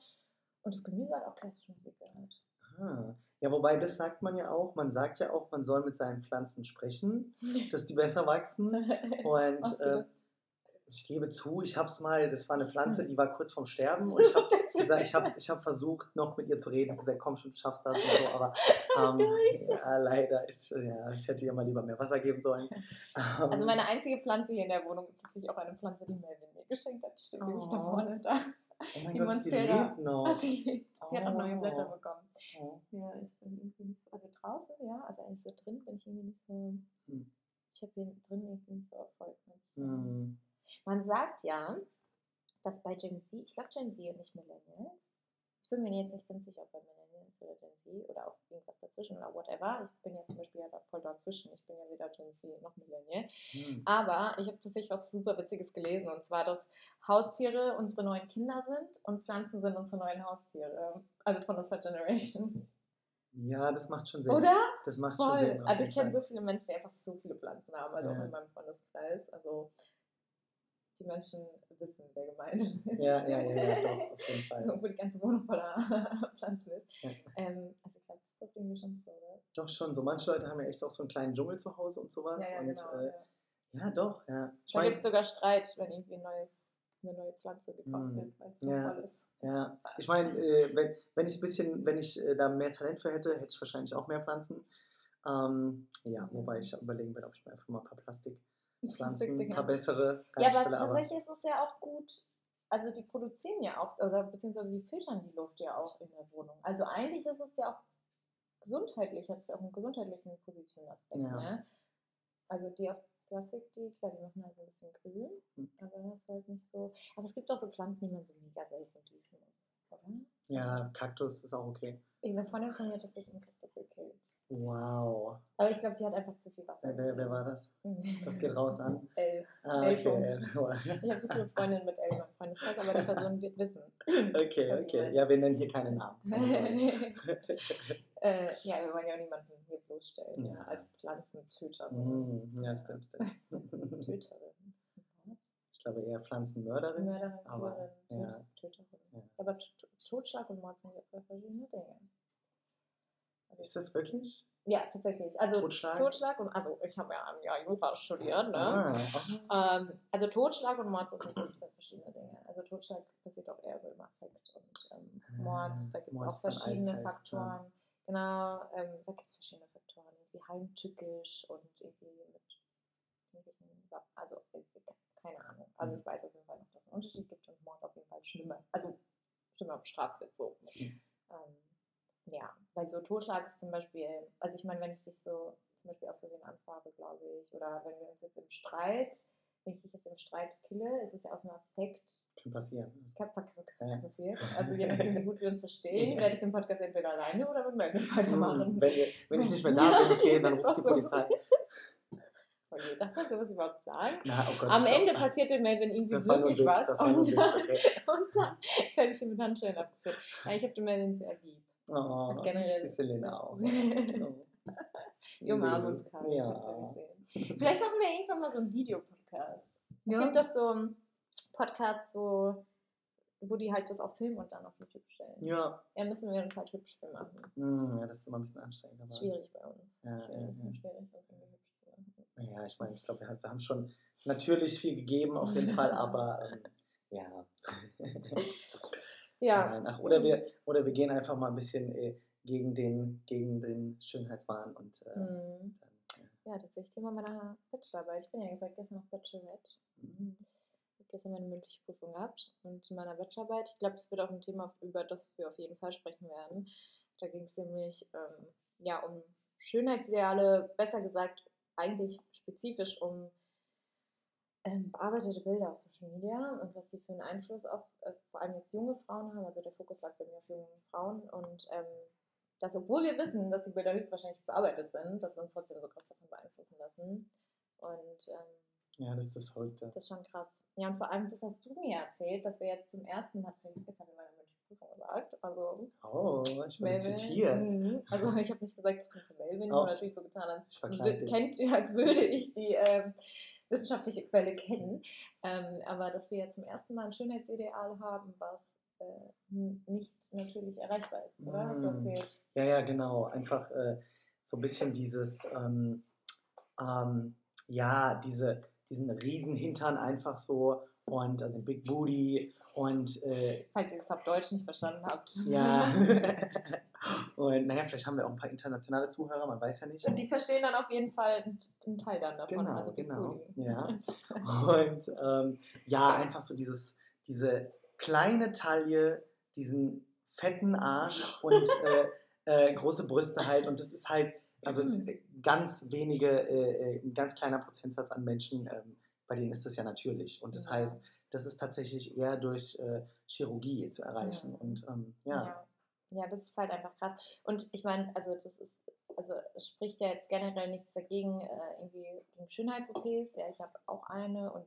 und das Gemüse hat auch klassische Musik gehört. Ah. Ja, wobei das sagt man ja auch. Man sagt ja auch, man soll mit seinen Pflanzen sprechen, dass die besser wachsen. Und äh, ich gebe zu, ich habe es mal, das war eine Pflanze, die war kurz vorm Sterben und ich habe gesagt, ich habe ich hab versucht, noch mit ihr zu reden, habe gesagt, komm schon, du schaffst das und so, aber ähm, ja, leider, ist, ja, ich hätte ihr mal lieber mehr Wasser geben sollen. Ähm, Also meine einzige Pflanze hier in der Wohnung ist tatsächlich auch eine Pflanze, die Melvin mir geschenkt hat. Steht nämlich da Oh. vorne da. Oh mein Die Gott, Monstera. lebt noch. Ah, sie lebt. Die hat auch neue Blätter Oh. bekommen. Oh. Ja, ich bin irgendwie nicht so, also draußen, ja, aber eigentlich so drin bin ich irgendwie nicht so, Hm. ich habe hier drin irgendwie nicht so Erfolg mit. Hm. Man sagt ja, dass bei Gen Z, ich glaube Gen Z und nicht Millennials, ich bin mir jetzt nicht ganz sicher, ob bei Millennials oder Gen Z oder auch irgendwas dazwischen oder whatever. Ich bin ja zum Beispiel ja voll dazwischen. Ich bin ja weder Gen Z noch Millennial. Hm. Aber ich habe tatsächlich was super Witziges gelesen und zwar, dass Haustiere unsere neuen Kinder sind und Pflanzen sind unsere neuen Haustiere. Also von unserer Generation. Ja, das macht schon Sinn. Oder? Das macht schon Voll. Sinn. auf Also ich kenne so viele Menschen, die einfach so viele Pflanzen haben, also Ja. auch in meinem Freundeskreis. Also die Menschen wissen, wer gemeint ist. Ja, ja, ja, ja, doch, auf jeden Fall. So, wo die ganze Wohnung voller Pflanzen ist. Ja. Ähm, also ich glaube, das ist doch irgendwie schon so, oder? Doch schon, so manche Leute haben ja echt auch so einen kleinen Dschungel zu Hause und sowas. Ja, ja, und genau. äh, ja. doch, ja. Ich Da mein, gibt es sogar Streit, wenn irgendwie ein neues, eine neue Pflanze gekauft Mm. wird, weil es Ja. ist. Ja, ich meine, äh, wenn, wenn ich ein bisschen, wenn ich äh, da mehr Talent für hätte, hätte ich wahrscheinlich auch mehr Pflanzen. Ähm, ja, wobei ich überlegen werde, ob ich mir einfach mal ein paar Plastikpflanzen, ein paar bessere Ja, aber tatsächlich ist es ja auch gut. Also die produzieren ja auch, also beziehungsweise die filtern die Luft ja auch in der Wohnung. Also eigentlich ist es ja auch gesundheitlich, hat es ja auch einen gesundheitlichen positiven Aspekt. Ja. Ne? Also die aus Plastik, die, klar, die machen halt ein bisschen grün, Hm. aber das ist halt nicht so. Aber es gibt auch so Pflanzen, die man so mega selten gießen muss, oder? Ja, Kaktus ist auch okay. Eine Freundin von mir hat tatsächlich einen Kaktus gekillt. Wow. Aber ich glaube, die hat einfach zu viel Wasser. Wer, wer, war das? Das geht raus an. L. Ah, L. okay. Ich habe so viele Freundinnen mit L meinem Freundeskreis, aber die Person wird wissen. Okay, okay. Ja, wir nennen hier keine Namen. äh, ja, wir wollen ja auch niemanden hier bloßstellen, ja, als Pflanzentöterin. Hm, ja, stimmt, stimmt. Töterin. Ich glaube eher Pflanzenmörderin. Mörderin, Aber, Killerin, ja. Töt- Töterin. Ja. Aber Totschlag und Mord sind ja zwei verschiedene Dinge. Also Ist das wirklich? Ja, tatsächlich. Also Totschlag? Totschlag und also ich habe ja ein Jahr Jura studiert, ne? Ah, Ähm, also Totschlag und Mord sind tatsächlich zwei verschiedene Dinge. Also Totschlag passiert auch eher so im Affekt und ähm, Mord, Ah, da gibt es Mord auch verschiedene Faktoren. Genau, ähm, da gibt es verschiedene Faktoren, irgendwie heimtückisch und irgendwie mit Waffen. also äh, keine Ahnung. Also Mhm. ich weiß auf jeden Fall noch, dass es einen Unterschied gibt und Mord auf jeden Fall schlimmer, also schlimmer bestraft wird so. Mhm. Ähm, ja, weil so Totschlag ist zum Beispiel, also ich meine, wenn ich dich so zum Beispiel aus Versehen anfahre, glaube ich, oder wenn wir uns jetzt im Streit, wenn ich dich jetzt im Streit kille, ist es ja aus dem Affekt kann passieren. kann, kann, kann Ja. passieren. Also je nachdem, wie gut wir uns verstehen, Ja. werde ich den Podcast entweder alleine oder mit Melvin weitermachen. Hm, Wenn, wenn ich nicht mehr da bin, okay, dann ruft die war so. Polizei. Okay, darf man sowas überhaupt sagen? Na, oh Gott, Am glaub, Ende passiert dem Melvin irgendwie wirklich Witz, was. und, Witz, okay. und dann werde ich ihn mit Handschellen abgeführt. Ja, ich habe den Melvin sehr lieb. Oh, Und generell- ich sehe Selena auch. Oh. Wir umarmen uns gerade. Ja. Vielleicht machen wir irgendwann mal so einen Videopodcast. Es Ja. gibt doch so einen Podcast, wo, wo die halt das auch filmen und dann auf YouTube stellen. Ja. Ja, müssen wir uns halt hübsch für machen. Hm, ja, das ist immer ein bisschen anstrengend. Schwierig bei uns. Ja, ja, schwierig, ja. schwierig, zu. Ja, ich meine, ich glaube, wir haben- schon natürlich viel gegeben, auf jeden Fall, aber ähm, ja. Ja. Ach, oder, wir, oder wir gehen einfach mal ein bisschen äh, gegen, den, gegen den Schönheitswahn und äh, Mhm. dann, Ja, tatsächlich Thema meiner Bachelorarbeit. Ich bin ja gesagt, gestern noch Bachelorette. Mhm. Ich habe gestern meine mündliche Prüfung gehabt und in meiner Bachelorarbeit, ich glaube, das wird auch ein Thema, über das wir auf jeden Fall sprechen werden. Da ging es nämlich ähm, ja, um Schönheitsideale, besser gesagt eigentlich spezifisch um ähm, bearbeitete Bilder auf Social Media und was die für einen Einfluss auf äh, vor allem jetzt junge Frauen haben. Also der Fokus lag bei mir auf jungen Frauen und ähm, dass, obwohl wir wissen, dass die Bilder höchstwahrscheinlich bearbeitet sind, dass wir uns trotzdem so krass davon beeinflussen lassen. Und ähm, ja, das ist das Verrückte. das ist schon krass. Ja, und vor allem, das hast du mir erzählt, dass wir jetzt zum ersten Mal, das gestern in meiner Prüfung gesagt, also Oh, ich Melvin. zitiert. Mhm. Also ich habe nicht gesagt, ich bin von Melvin, Oh. habe natürlich so getan, als, kennt, als würde ich die ähm, wissenschaftliche Quelle kennen. Ähm, aber dass wir jetzt zum ersten Mal ein Schönheitsideal haben, was äh, nicht natürlich erreichbar ist, oder? Hast du Mm. erzählt? Ja, ja, genau. Einfach äh, so ein bisschen dieses, ähm, ähm, ja, diese, diesen riesen Hintern einfach so und also Big Booty und äh, Falls ihr das auf Deutsch nicht verstanden habt. ja. und naja, vielleicht haben wir auch ein paar internationale Zuhörer, man weiß ja nicht. Und die verstehen dann auf jeden Fall einen, Teil dann davon. Genau, also Big genau. Booty. Ja. Und ähm, ja, einfach so dieses, diese kleine Taille, diesen fetten Arsch und äh, äh, große Brüste halt. Und das ist halt, also Mhm. ganz wenige, äh, äh, ein ganz kleiner Prozentsatz an Menschen, ähm, bei denen ist das ja natürlich. Und das Ja. heißt, das ist tatsächlich eher durch äh, Chirurgie zu erreichen. Mhm. Und ähm, ja. Ja. ja, das ist halt einfach krass. Und ich meine, also das ist, also es spricht ja jetzt generell nichts dagegen, äh, irgendwie gegen Schönheits-OPs. Ja, ich habe auch eine und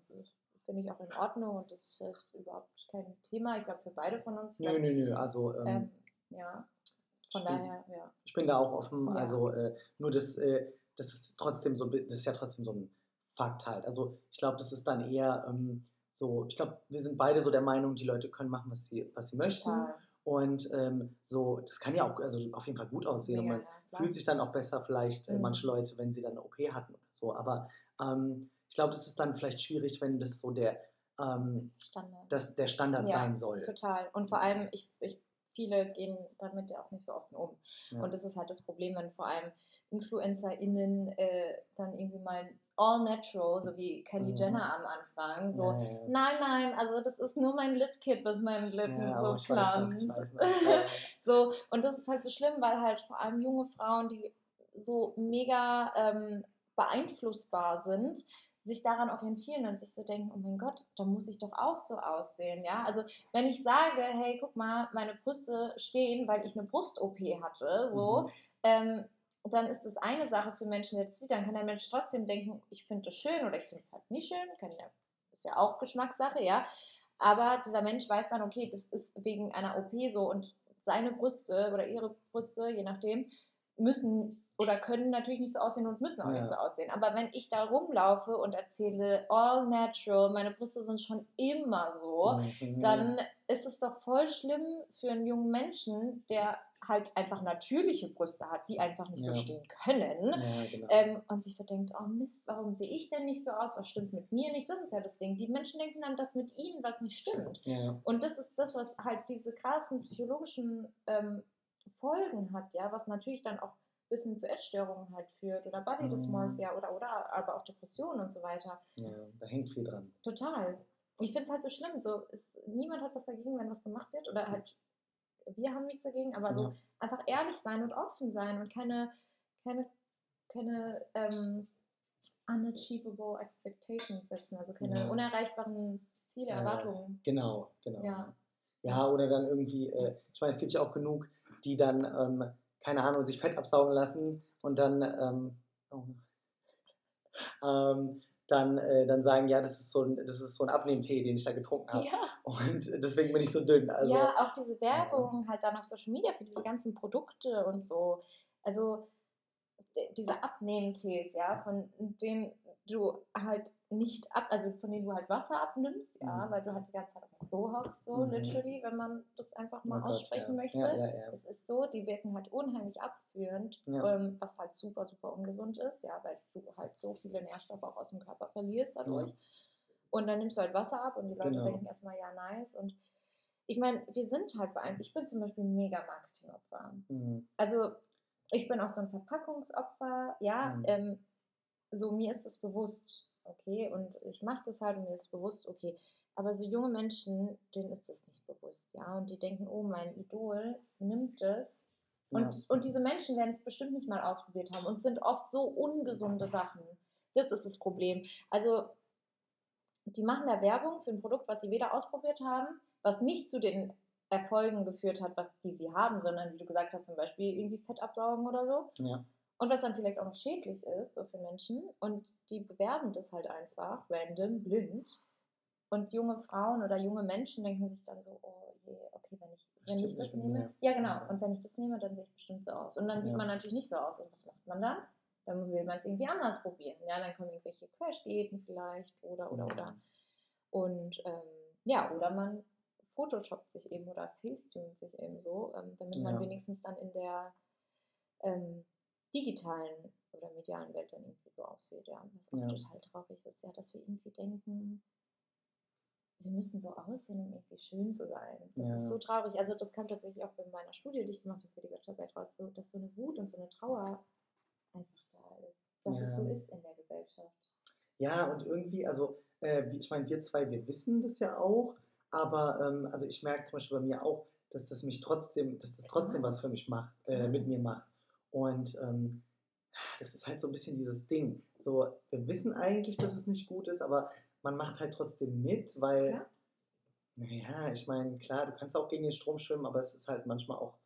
finde ich auch in Ordnung und das ist, ist überhaupt kein Thema. Ich glaube für beide von uns. Nö, nö, nö. Also ähm, Ähm, ja, von bin- daher, ja. ich bin da auch offen. Ja. Also äh, nur das, äh, das ist trotzdem so, das ist ja trotzdem so ein Fakt halt. Also ich glaube, das ist dann eher ähm, so, ich glaube, wir sind beide so der Meinung, die Leute können machen, was sie, was sie möchten. Total. Und ähm, so, das kann ja auch also auf jeden Fall gut aussehen. und Mega, man ja, fühlt sich dann auch besser, vielleicht äh, Mhm. manche Leute, wenn sie dann eine OP hatten oder so. Aber ähm, ich glaube, das ist dann vielleicht schwierig, wenn das so der, ähm, Standard. das der Standard Ja, sein soll. Total. Und vor allem, ich, ich, viele gehen damit ja auch nicht so offen um. Ja. Und das ist halt das Problem, wenn vor allem InfluencerInnen äh, dann irgendwie mal all natural, so wie Kylie Mhm. Jenner am Anfang, so, Ja, ja, ja. nein, nein, also das ist nur mein Lip-Kit, was meine Lippen so ja. So, und das ist halt so schlimm, weil halt vor allem junge Frauen, die so mega ähm, beeinflussbar sind, sich daran orientieren und sich so denken, oh mein Gott, da muss ich doch auch so aussehen, ja. Also wenn ich sage, hey, guck mal, meine Brüste stehen, weil ich eine Brust-OP hatte, so, Mhm. ähm, dann ist das eine Sache für Menschen, der das sieht, dann kann der Mensch trotzdem denken, ich finde das schön oder ich finde es halt nicht schön, kann ja, ist ja auch Geschmackssache, ja. Aber dieser Mensch weiß dann, okay, das ist wegen einer OP so und seine Brüste oder ihre Brüste, je nachdem, müssen oder können natürlich nicht so aussehen und müssen auch Ja. nicht so aussehen. Aber wenn ich da rumlaufe und erzähle, all natural, meine Brüste sind schon immer so, Mhm. dann ist es doch voll schlimm für einen jungen Menschen, der halt einfach natürliche Brüste hat, die einfach nicht so Ja. stehen können. Ja, genau. Ähm, und sich so denkt, oh Mist, warum sehe ich denn nicht so aus? Was stimmt mit mir nicht? Das ist ja das Ding. Die Menschen denken dann, dass mit ihnen was nicht stimmt. Und das ist das, was halt diese krassen psychologischen ähm, Folgen hat, ja, was natürlich dann auch ein bisschen zu Essstörungen halt führt oder Body Mhm. Dysmorphia oder oder aber auch Depressionen und so weiter. ja, da hängt viel dran. Total. Und ich finde es halt so schlimm. So, ist, niemand hat was dagegen, wenn was gemacht wird. Oder halt, wir haben nichts dagegen, aber so Ja. einfach ehrlich sein und offen sein und keine, keine, keine ähm, unachievable expectations setzen. Also keine Ja. unerreichbaren Ziele. Erwartungen. Genau, genau. Ja. Ja, oder dann irgendwie, äh, ich meine, es gibt ja auch genug, die dann, ähm, keine Ahnung, sich Fett absaugen lassen und dann, ähm, oh, ähm, dann, äh, dann sagen, ja, das ist so ein, das ist so ein Abnehmtee, den ich da getrunken habe. Ja. Und deswegen bin ich so dünn. Also, ja, auch diese Werbung halt dann auf Social Media für diese ganzen Produkte und so. Also diese Abnehmtees, ja, von denen du halt nicht ab, also von denen du halt Wasser abnimmst, ja, Mhm. weil du halt die ganze Zeit auf dem Klo hockst, so Mhm. literally, wenn man das einfach oh mal Gott, aussprechen ja. möchte. Ja, ja. Es ist so, die wirken halt unheimlich abführend, ähm, was halt super, super ungesund ist, ja, weil du halt so viele Nährstoffe auch aus dem Körper verlierst dadurch. Und dann nimmst du halt Wasser ab und die Leute Genau. denken erstmal, ja, nice. Und ich meine, wir sind halt beeinflusst. Ich bin zum Beispiel ein mega Marketingopfer. Mhm. Also ich bin auch so ein Verpackungsopfer, ja. Mhm. Ähm, so mir ist es bewusst, okay, und ich mache das halt und mir ist bewusst, okay. Aber so junge Menschen, denen ist das nicht bewusst, ja. Und die denken, oh, mein Idol nimmt das. Und, Ja. und diese Menschen werden es bestimmt nicht mal ausprobiert haben und es sind oft so ungesunde Sachen. Das ist das Problem. Also die machen da Werbung für ein Produkt, was sie weder ausprobiert haben, was nicht zu den Erfolgen geführt hat, was die sie haben, sondern wie du gesagt hast, zum Beispiel irgendwie Fett absaugen oder so. Ja. Und was dann vielleicht auch noch schädlich ist, so für Menschen. Und die bewerben das halt einfach, random, blind. Und junge Frauen oder junge Menschen denken sich dann so, oh je, okay, wenn ich, wenn ich das nehme. mir. Ja, genau. Und wenn ich das nehme, dann sehe ich bestimmt so aus. Und dann sieht Ja. man natürlich nicht so aus. Und was macht man dann? Dann will man es irgendwie anders probieren. Ja, dann kommen irgendwelche Crash-Diäten vielleicht oder, oder, oder. Mhm. Und ähm, ja, oder man photoshoppt sich eben oder facetunet sich eben so, ähm, damit man Ja. wenigstens dann in der ähm, digitalen oder medialen Welt dann irgendwie so aussieht. Ja, was auch Ja. total traurig ist, ja, dass wir irgendwie denken, wir müssen so aussehen, um irgendwie schön zu sein. Das Ja. ist so traurig. Also das kam tatsächlich auch bei meiner Studie, die ich gemacht habe für die Bachelorarbeit raus, so, dass so eine Wut und so eine Trauer einfach da ist. Dass es Ja. so ist in der Gesellschaft. Ja, und irgendwie, also, äh, ich meine, wir zwei, wir wissen das ja auch, Aber ähm, also ich merke zum Beispiel bei mir auch, dass das mich trotzdem, dass das trotzdem was für mich macht, äh, mit mir macht. Und ähm, das ist halt so ein bisschen dieses Ding. So, wir wissen eigentlich, dass es nicht gut ist, aber man macht halt trotzdem mit, weil, Ja. naja, ich meine, klar, du kannst auch gegen den Strom schwimmen, aber es ist halt manchmal auch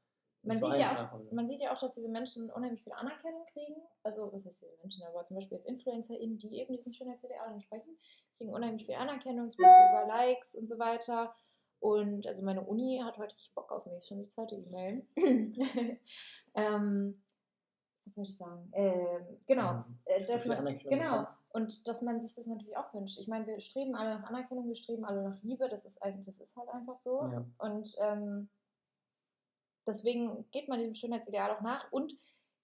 Man so sieht, ja auch, Und- man sieht ja auch, dass diese Menschen unheimlich viel Anerkennung kriegen. Also, was heißt diese Menschen? Aber zum Beispiel jetzt InfluencerInnen, die eben diesen Schönheitsidealen entsprechen, kriegen unheimlich viel Anerkennung, zum Beispiel über Likes und so weiter. Und also meine Uni hat heute richtig Bock auf mich, schon die zweite E-Mail. ähm, was soll ich sagen? Ähm, genau. Mhm. Äh, Dass dass man, genau. Und dass man sich das natürlich auch wünscht. Ich meine, wir streben alle nach Anerkennung, wir streben alle nach Liebe. Das ist eigentlich, das ist halt einfach so. Ja. Und ähm, deswegen geht man diesem Schönheitsideal auch nach. Und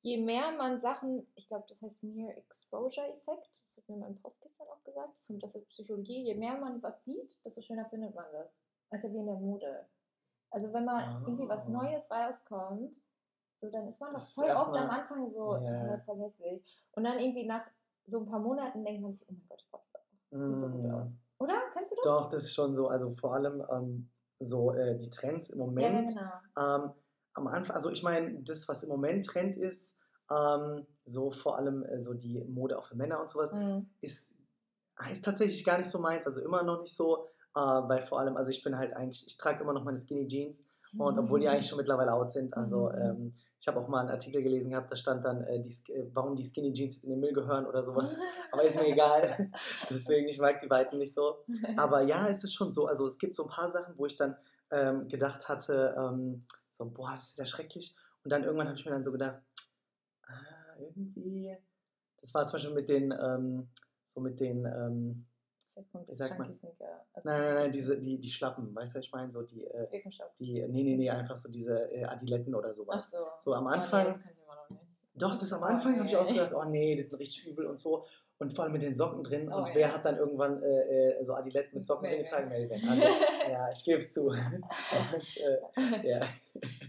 je mehr man Sachen, ich glaube, das heißt Mere Exposure Effekt, das hat mir mein Prof gestern auch gesagt, das kommt aus der Psychologie, je mehr man was sieht, desto schöner findet man das. Also wie in der Mode. Also wenn mal irgendwie was. Neues rauskommt, so dann ist man doch Das ist voll oft am Anfang so, Ja. äh, voll hässlich. Und dann irgendwie nach so ein paar Monaten denkt man sich, oh mein Gott, Gott, sieht so gut Mm. aus. Oder? Kennst du das? Doch, das ist schon so, also vor allem ähm, so äh, die Trends im Moment. Ja, genau. Ähm, am Anfang, also ich meine, das, was im Moment Trend ist, ähm, so vor allem äh, so die Mode auch für Männer und sowas, Mhm. ist, ist tatsächlich gar nicht so meins, also immer noch nicht so, äh, weil vor allem, also ich bin halt eigentlich, ich trage immer noch meine Skinny Jeans und obwohl die eigentlich schon mittlerweile out sind, also Mhm. ähm, ich habe auch mal einen Artikel gelesen gehabt, da stand dann, äh, die, äh, warum die Skinny Jeans in den Müll gehören oder sowas, aber ist mir egal, deswegen, ich mag die Weiten nicht so. Aber ja, es ist schon so. Also es gibt so ein paar Sachen, wo ich dann ähm, gedacht hatte, ähm, so, boah, das ist ja schrecklich. Und dann irgendwann habe ich mir dann so gedacht, ah, irgendwie, das war zum Beispiel mit den, ähm, so mit den, das sagt man? Chunky Sneaker. Also nein, nein, nein, diese, die, die Schlappen, weißt du, was ich meine? So die, äh, die, nee, nee, nee, einfach so diese äh, Adiletten oder Ach sowas. so. So am Oh, Anfang, Nee, das kann ich immer noch nicht. doch, das am Oh, Anfang habe ich auch so gedacht, oh nee, die sind richtig übel und so. Und vor allem mit den Socken drin. Oh, und ja. wer hat dann irgendwann äh, äh, so Adiletten mit Socken drin getragen? Melvin. Also, ja, ich gebe es zu. Und, äh, ja.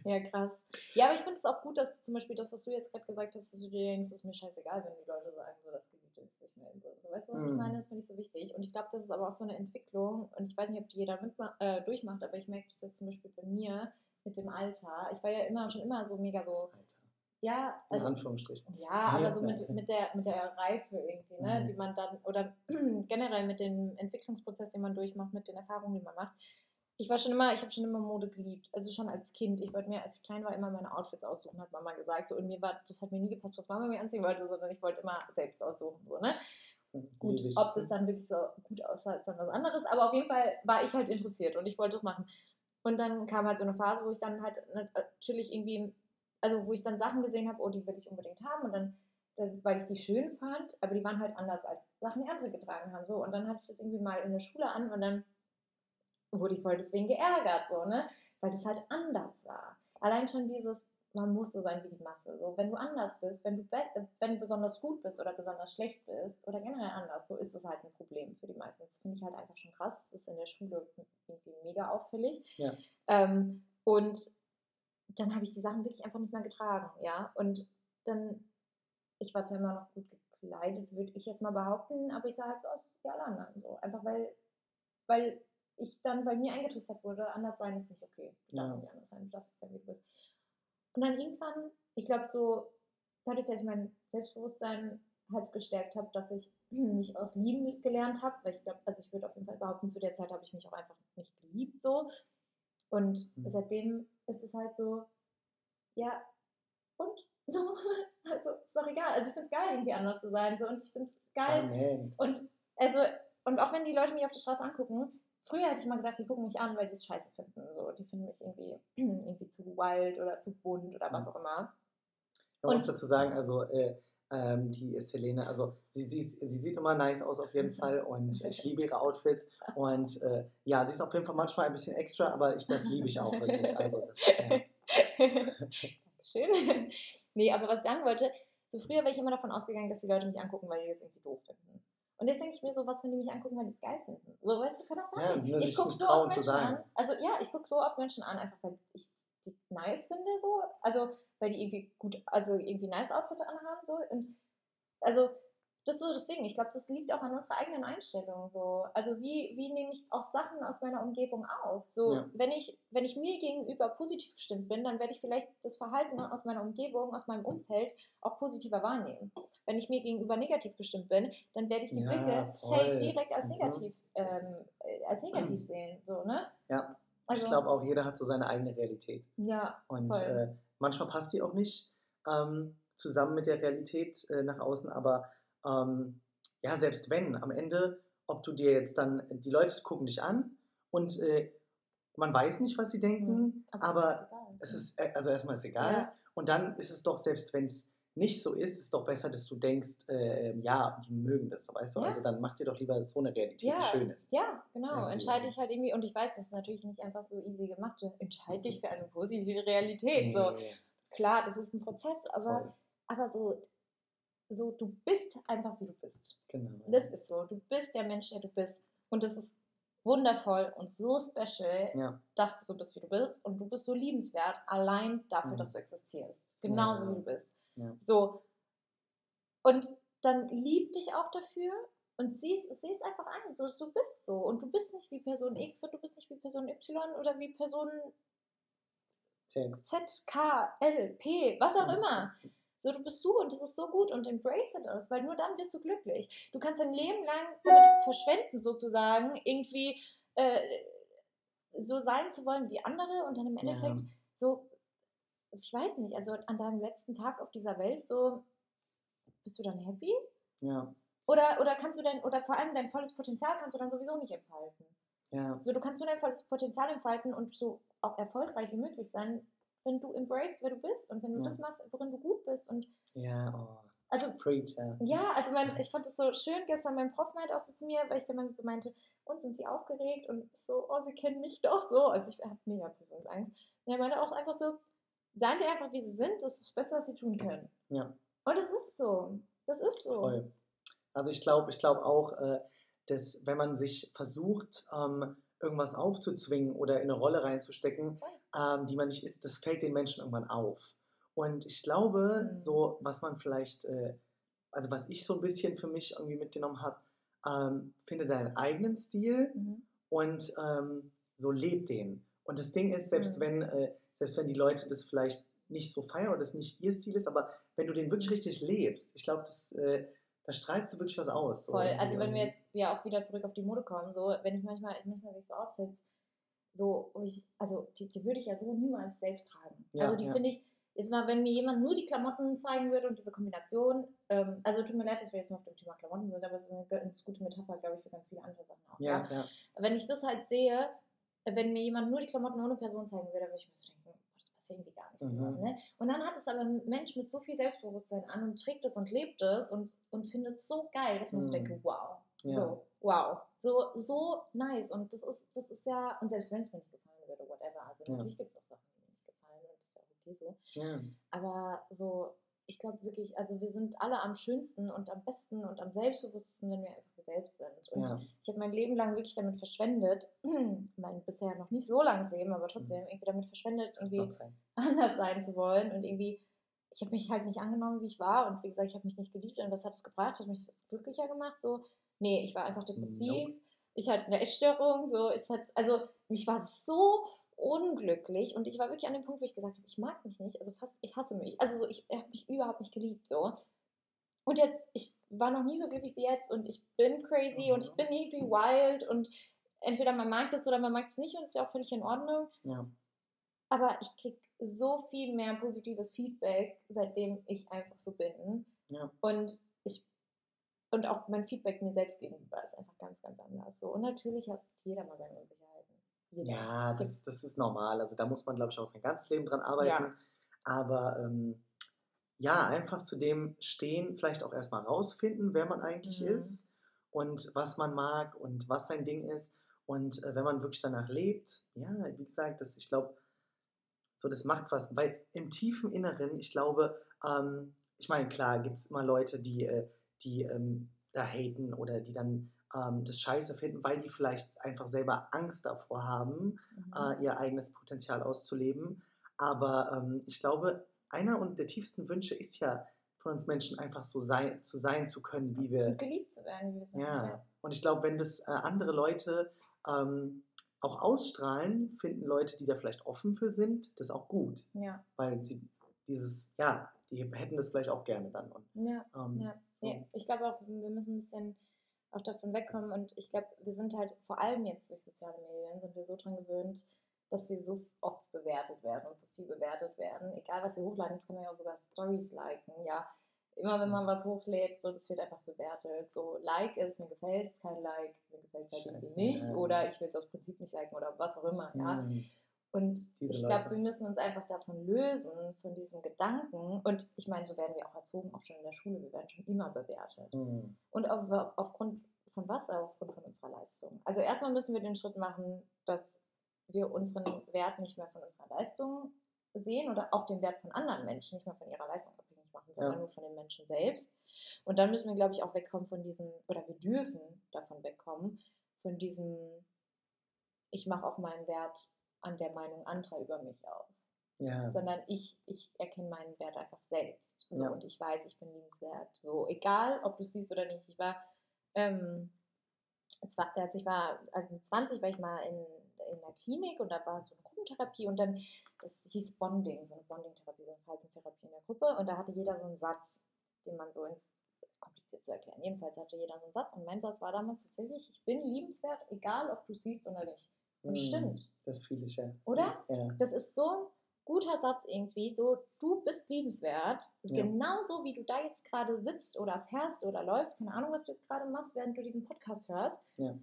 Ja, krass. Ja, aber ich finde es auch gut, dass zum Beispiel das, was du jetzt gerade gesagt hast, dass du dir denkst, ist mir scheißegal, wenn die Leute sagen, so das Nicht mehr so. so. Weißt du, was ich Mhm. meine? Das finde ich so wichtig. Und ich glaube, das ist aber auch so eine Entwicklung. Und ich weiß nicht, ob die jeder äh, durchmacht, aber ich merke das jetzt zum Beispiel bei mir mit dem Alter. Ich war ja immer schon immer so mega so, ja, In also Anführungsstrichen. Ja, aber so mit, mit, der, mit der Reife irgendwie, ne, Mhm. die man dann, oder generell mit dem Entwicklungsprozess, den man durchmacht, mit den Erfahrungen, die man macht. Ich war schon immer, ich habe schon immer Mode geliebt. Also schon als Kind. Ich wollte mir, als ich klein war, immer meine Outfits aussuchen, hat Mama gesagt. So, und mir war, das hat mir nie gepasst, was Mama mir anziehen wollte, sondern ich wollte immer selbst aussuchen. So, ne? Gut, Lieb ich. ob das dann wirklich so gut aussah, ist dann was anderes. Aber auf jeden Fall war ich halt interessiert und ich wollte das machen. Und dann kam halt so eine Phase, wo ich dann halt natürlich irgendwie, also wo ich dann Sachen gesehen habe, oh, die will ich unbedingt haben. Und dann, dann, weil ich die schön fand, aber die waren halt anders als Sachen, die andere getragen haben. So. Und dann hatte ich das irgendwie mal in der Schule an und dann wurde ich voll deswegen geärgert, so, ne? Weil das halt anders war. Allein schon dieses, man muss so sein wie die Masse. So, wenn du anders bist, wenn du, äh, wenn du besonders gut bist oder besonders schlecht bist oder generell anders, so ist es halt ein Problem für die meisten. Das finde ich halt einfach schon krass. Das ist in der Schule irgendwie mega auffällig. Ja. Ähm, und dann habe ich die Sachen wirklich einfach nicht mehr getragen, ja. Und dann, ich war zwar immer noch gut gekleidet, würde ich jetzt mal behaupten, aber ich sah halt so aus wie alle anderen. So. Einfach weil, weil ich dann bei mir eingetrichtert wurde, anders sein ist nicht okay. Du darfst Ja. nicht anders sein, du darfst nicht sein, wie du bist. Und dann irgendwann, ich glaube so, dadurch, dass ich mein Selbstbewusstsein halt gestärkt habe, dass ich mich auch lieben gelernt habe, weil ich glaube, also ich würde auf jeden Fall behaupten, zu der Zeit habe ich mich auch einfach nicht geliebt so. Und Mhm. seitdem ist es halt so, ja, und? So, also ist doch egal. Also ich finde es geil, irgendwie anders zu sein. So, und ich finde es geil, Amen. und also, und auch wenn die Leute mich auf der Straße angucken, früher hätte ich mal gedacht, die gucken mich an, weil die es scheiße finden. So, die finden mich irgendwie, irgendwie zu wild oder zu bunt oder was Mhm. auch immer. Man muss dazu sagen, also äh, ähm, die ist Helene, also sie, sie, sie sieht immer nice aus auf jeden Fall und ich liebe ihre Outfits und äh, ja, sie ist auf jeden Fall manchmal ein bisschen extra, aber ich, das liebe ich auch wirklich. Also das, äh, Dankeschön. nee, aber was ich sagen wollte, so früher wäre ich immer davon ausgegangen, dass die Leute mich angucken, weil die das irgendwie doof. Und jetzt denke ich mir so, was, wenn die mich angucken, weil die es geil finden. So, weißt du, kann auch Ja, sein. sich ich gucke so auf zu Menschen sagen. an. Also ja, ich gucke so auf Menschen an, einfach weil ich die nice finde, so. Also, weil die irgendwie gut, also irgendwie nice Outfit anhaben, so. Und also, das ist so das Ding. Ich glaube, das liegt auch an unserer eigenen Einstellung. So. Also wie, wie nehme ich auch Sachen aus meiner Umgebung auf? So, Ja. wenn ich, wenn ich mir gegenüber positiv gestimmt bin, dann werde ich vielleicht das Verhalten aus meiner Umgebung, aus meinem Umfeld auch positiver wahrnehmen. Wenn ich mir gegenüber negativ gestimmt bin, dann werde ich die Ja, Blicke voll. safe direkt als Mhm. negativ, ähm, äh, als negativ sehen. So, ne? Ja. Also, ich glaube auch, jeder hat so seine eigene Realität. ja, Und äh, manchmal passt die auch nicht ähm, zusammen mit der Realität äh, nach außen, aber ähm, ja, selbst wenn, am Ende, ob du dir jetzt dann, die Leute gucken dich an und äh, man weiß nicht, was sie denken, Mhm. aber egal. es ist, äh, also erstmal ist egal. Ja. Und dann ist es doch, selbst wenn es nicht so ist, ist es doch besser, dass du denkst, äh, ja, die mögen das, weißt du? Ja. Also dann mach dir doch lieber so eine Realität, Ja. die schön ist. Ja, genau. Irgendwie. Entscheide ich halt irgendwie, und ich weiß, das ist natürlich nicht einfach so easy gemacht. Entscheide dich für eine positive Realität. So, klar, das ist ein Prozess, aber, voll. aber so, so, du bist einfach wie du bist. Genau. Das ist so. Du bist der Mensch, der du bist. Und das ist wundervoll und so special, ja, dass du so bist, wie du bist. Und du bist so liebenswert, allein dafür, Mhm. dass du existierst. Genauso Ja. wie du bist. Ja. So. Und dann lieb dich auch dafür und siehst, siehst einfach ein, so dass du bist so. Und du bist nicht wie Person X und du bist nicht wie Person Y oder wie Person sehr gut. Z, K, L, P, was auch immer. So, du bist du und das ist so gut und embrace das, weil nur dann wirst du glücklich. Du kannst dein Leben lang damit verschwenden, sozusagen, irgendwie äh, so sein zu wollen wie andere und dann im Ja. Endeffekt so, ich weiß nicht, also an deinem letzten Tag auf dieser Welt, so, bist du dann happy? Ja, Oder, oder kannst du dein, oder vor allem dein volles Potenzial kannst du dann sowieso nicht entfalten. ja, So, du kannst nur dein volles Potenzial entfalten und so auch erfolgreich wie möglich sein, wenn du embraced, wer du bist und wenn du Ja. das machst, worin du gut bist. Und ja, oh, also, preach, ja. also mein, ich fand das so schön gestern, mein Prof meinte auch so zu mir, weil ich dann so meinte, und sind sie aufgeregt? Und ich so, oh, sie kennen mich doch so. Also ich habe mega Prüfungsangst. Und er meinte auch einfach so, seien sie einfach, wie sie sind, das ist das Beste, was sie tun können. Ja. Und es ist so. Das ist so. Voll. Also ich glaube, ich glaube auch, äh, dass wenn man sich versucht, ähm, irgendwas aufzuzwingen oder in eine Rolle reinzustecken, Voll. Ähm, die man nicht ist, das fällt den Menschen irgendwann auf. Und ich glaube, Mhm. so was man vielleicht, äh, also was ich so ein bisschen für mich irgendwie mitgenommen habe, ähm, finde deinen eigenen Stil Mhm. und ähm, so leb den. Und das Ding ist, selbst Mhm. wenn, äh, selbst wenn die Leute das vielleicht nicht so feiern oder das nicht ihr Stil ist, aber wenn du den wirklich Mhm. richtig lebst, ich glaube, das, äh, da strahlst du wirklich was aus. Voll. Also wenn wir jetzt ja auch wieder zurück auf die Mode kommen, so wenn ich manchmal, manchmal sehe ich so Outfits, so ich, also die, die würde ich ja so niemals selbst tragen. Ja, also die ja. finde ich, jetzt mal, wenn mir jemand nur die Klamotten zeigen würde und diese Kombination, ähm, also tut mir leid, dass wir jetzt nur auf dem Thema Klamotten sind, aber es ist eine ganz gute Metapher, glaube ich, für ganz viele andere Sachen auch. ja, ja, Wenn ich das halt sehe, wenn mir jemand nur die Klamotten ohne Person zeigen würde, würde ich mir so denken, das passt irgendwie gar nicht Mhm. zusammen. Ne? Und dann hat es aber ein Mensch mit so viel Selbstbewusstsein an und trägt es und lebt es und, und findet es so geil, dass man so Mhm. denkt, wow, ja. so, wow, so, so nice. Und das ist, das ist ja, und selbst wenn es mir nicht gefallen würde, whatever, also Ja. natürlich gibt es auch Sachen, die mir nicht gefallen und das ist ja okay so. ja. Aber so, ich glaube wirklich, also wir sind alle am schönsten und am besten und am selbstbewusstesten, wenn wir einfach wir selbst sind. Und ja. ich habe mein Leben lang wirklich damit verschwendet, mein bisher noch nicht so langes Leben, aber trotzdem irgendwie damit verschwendet, irgendwie anders sein zu wollen und irgendwie, ich habe mich halt nicht angenommen, wie ich war und wie gesagt, ich habe mich nicht geliebt und was hat es gebracht? Hat mich glücklicher gemacht? So, nee, ich war einfach depressiv, Nope. ich hatte eine Essstörung, so, es hat, also ich war so unglücklich und ich war wirklich an dem Punkt, wo ich gesagt habe, ich mag mich nicht, also fast, ich hasse mich, also so, ich habe mich überhaupt nicht geliebt, so. Und jetzt, ich war noch nie so glücklich wie jetzt und ich bin crazy und ich bin irgendwie wild und entweder man mag das oder man mag es nicht und das ist ja auch völlig in Ordnung. Ja. Aber ich kriege so viel mehr positives Feedback, seitdem ich einfach so bin. Ja. Und ich und auch mein Feedback mir selbst gegenüber ist einfach ganz, ganz anders. So. Und natürlich hat jeder mal seine Unsicherheiten. Jeder. Ja, das, das ist normal. Also da muss man, glaube ich, auch sein ganzes Leben dran arbeiten. Ja. Aber ähm, ja, einfach zu dem stehen, vielleicht auch erstmal rausfinden, wer man eigentlich Mhm. ist und was man mag und was sein Ding ist. Und äh, wenn man wirklich danach lebt, ja, wie gesagt, das, ich glaube, so das macht was. Weil im tiefen Inneren, ich glaube, ähm, ich meine, klar, gibt es immer Leute, die, äh, die ähm, da haten oder die dann ähm, das scheiße finden, weil die vielleicht einfach selber Angst davor haben, Mhm. äh, ihr eigenes Potenzial auszuleben. Aber ähm, ich glaube, einer und der tiefsten Wünsche ist ja, von uns Menschen einfach so sein, zu sein zu können, wie wir. Und geliebt zu werden, wie wir sind. Ja. Und ich glaube, wenn das äh, andere Leute ähm, auch ausstrahlen, finden Leute, die da vielleicht offen für sind, das auch gut. Ja. Weil sie dieses, ja, die hätten das vielleicht auch gerne dann. Und, Ja. ähm, Ja. so. Nee, ich glaube auch, wir müssen ein bisschen auch davon wegkommen und ich glaube, wir sind halt vor allem jetzt durch soziale Medien sind wir so dran gewöhnt, dass wir so oft bewertet werden und so viel bewertet werden. Egal was wir hochladen, jetzt kann man ja auch sogar Stories liken. Ja, immer wenn man was hochlädt, so das wird einfach bewertet. So Like ist, mir gefällt es, kein Like, mir gefällt es halt irgendwie nicht oder ich will es aus Prinzip nicht liken oder was auch immer. Ja. Mhm. Und Diese ich glaube, wir müssen uns einfach davon lösen, von diesem Gedanken. Und ich meine, so werden wir auch erzogen, auch schon in der Schule. Wir werden schon immer bewertet. Mhm. Und auf, aufgrund von was? Aufgrund von unserer Leistung. Also erstmal müssen wir den Schritt machen, dass wir unseren Wert nicht mehr von unserer Leistung sehen oder auch den Wert von anderen Menschen nicht mehr von ihrer Leistung abhängig machen, sondern Ja. nur von den Menschen selbst. Und dann müssen wir, glaube ich, auch wegkommen von diesem, oder wir dürfen davon wegkommen, von diesem, ich mache auch meinen Wert an der Meinung anderer über mich aus Ja. sondern ich, ich erkenne meinen Wert einfach selbst. So, Ja. Und ich weiß, ich bin liebenswert. So, egal, ob du siehst oder nicht. Ich war, ähm, als ich war, also mit 20 war ich mal in, in der Klinik und da war so eine Gruppentherapie und dann, das hieß Bonding, so eine Bonding-Therapie, so eine Verhaltenstherapie in der Gruppe und da hatte jeder so einen Satz, den man so ins, kompliziert zu erklären. Jedenfalls hatte jeder so einen Satz und mein Satz war damals tatsächlich, ich bin liebenswert, egal ob du siehst oder nicht. Und Mhm. stimmt. Das fühle ich ja. Oder? Ja. Das ist so ein guter Satz irgendwie, so du bist liebenswert, Ja. genauso wie du da jetzt gerade sitzt oder fährst oder läufst, keine Ahnung, was du jetzt gerade machst, während du diesen Podcast hörst. Ja.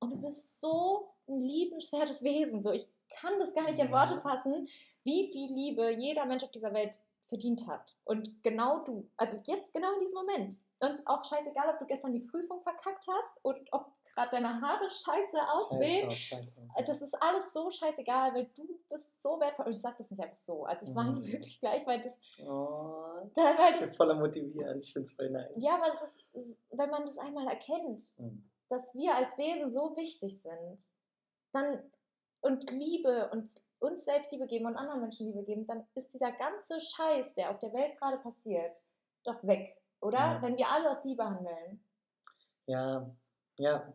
Und du bist so ein liebenswertes Wesen. So, ich kann das gar nicht in. Worte fassen, wie viel Liebe jeder Mensch auf dieser Welt verdient hat. Und genau du. Also jetzt genau in diesem Moment. Ist auch scheißegal, ob du gestern die Prüfung verkackt hast und ob gerade deine Haare scheiße aussehen. Scheiß drauf, scheiß drauf. Das ist alles so scheißegal, weil du bist so wertvoll. Und ich sage das nicht einfach so. Also ich weine Mhm. wirklich gleich, weil das, Oh, da- weil ich bin voller motivieren. Ich finde es voll nice. ja, aber es ist, wenn man das einmal erkennt, Mhm. dass wir als Wesen so wichtig sind, dann und Liebe und uns selbst Liebe geben und anderen Menschen Liebe geben, dann ist dieser ganze Scheiß, der auf der Welt gerade passiert, doch weg, oder? Ja. Wenn wir alle aus Liebe handeln. Ja, ja,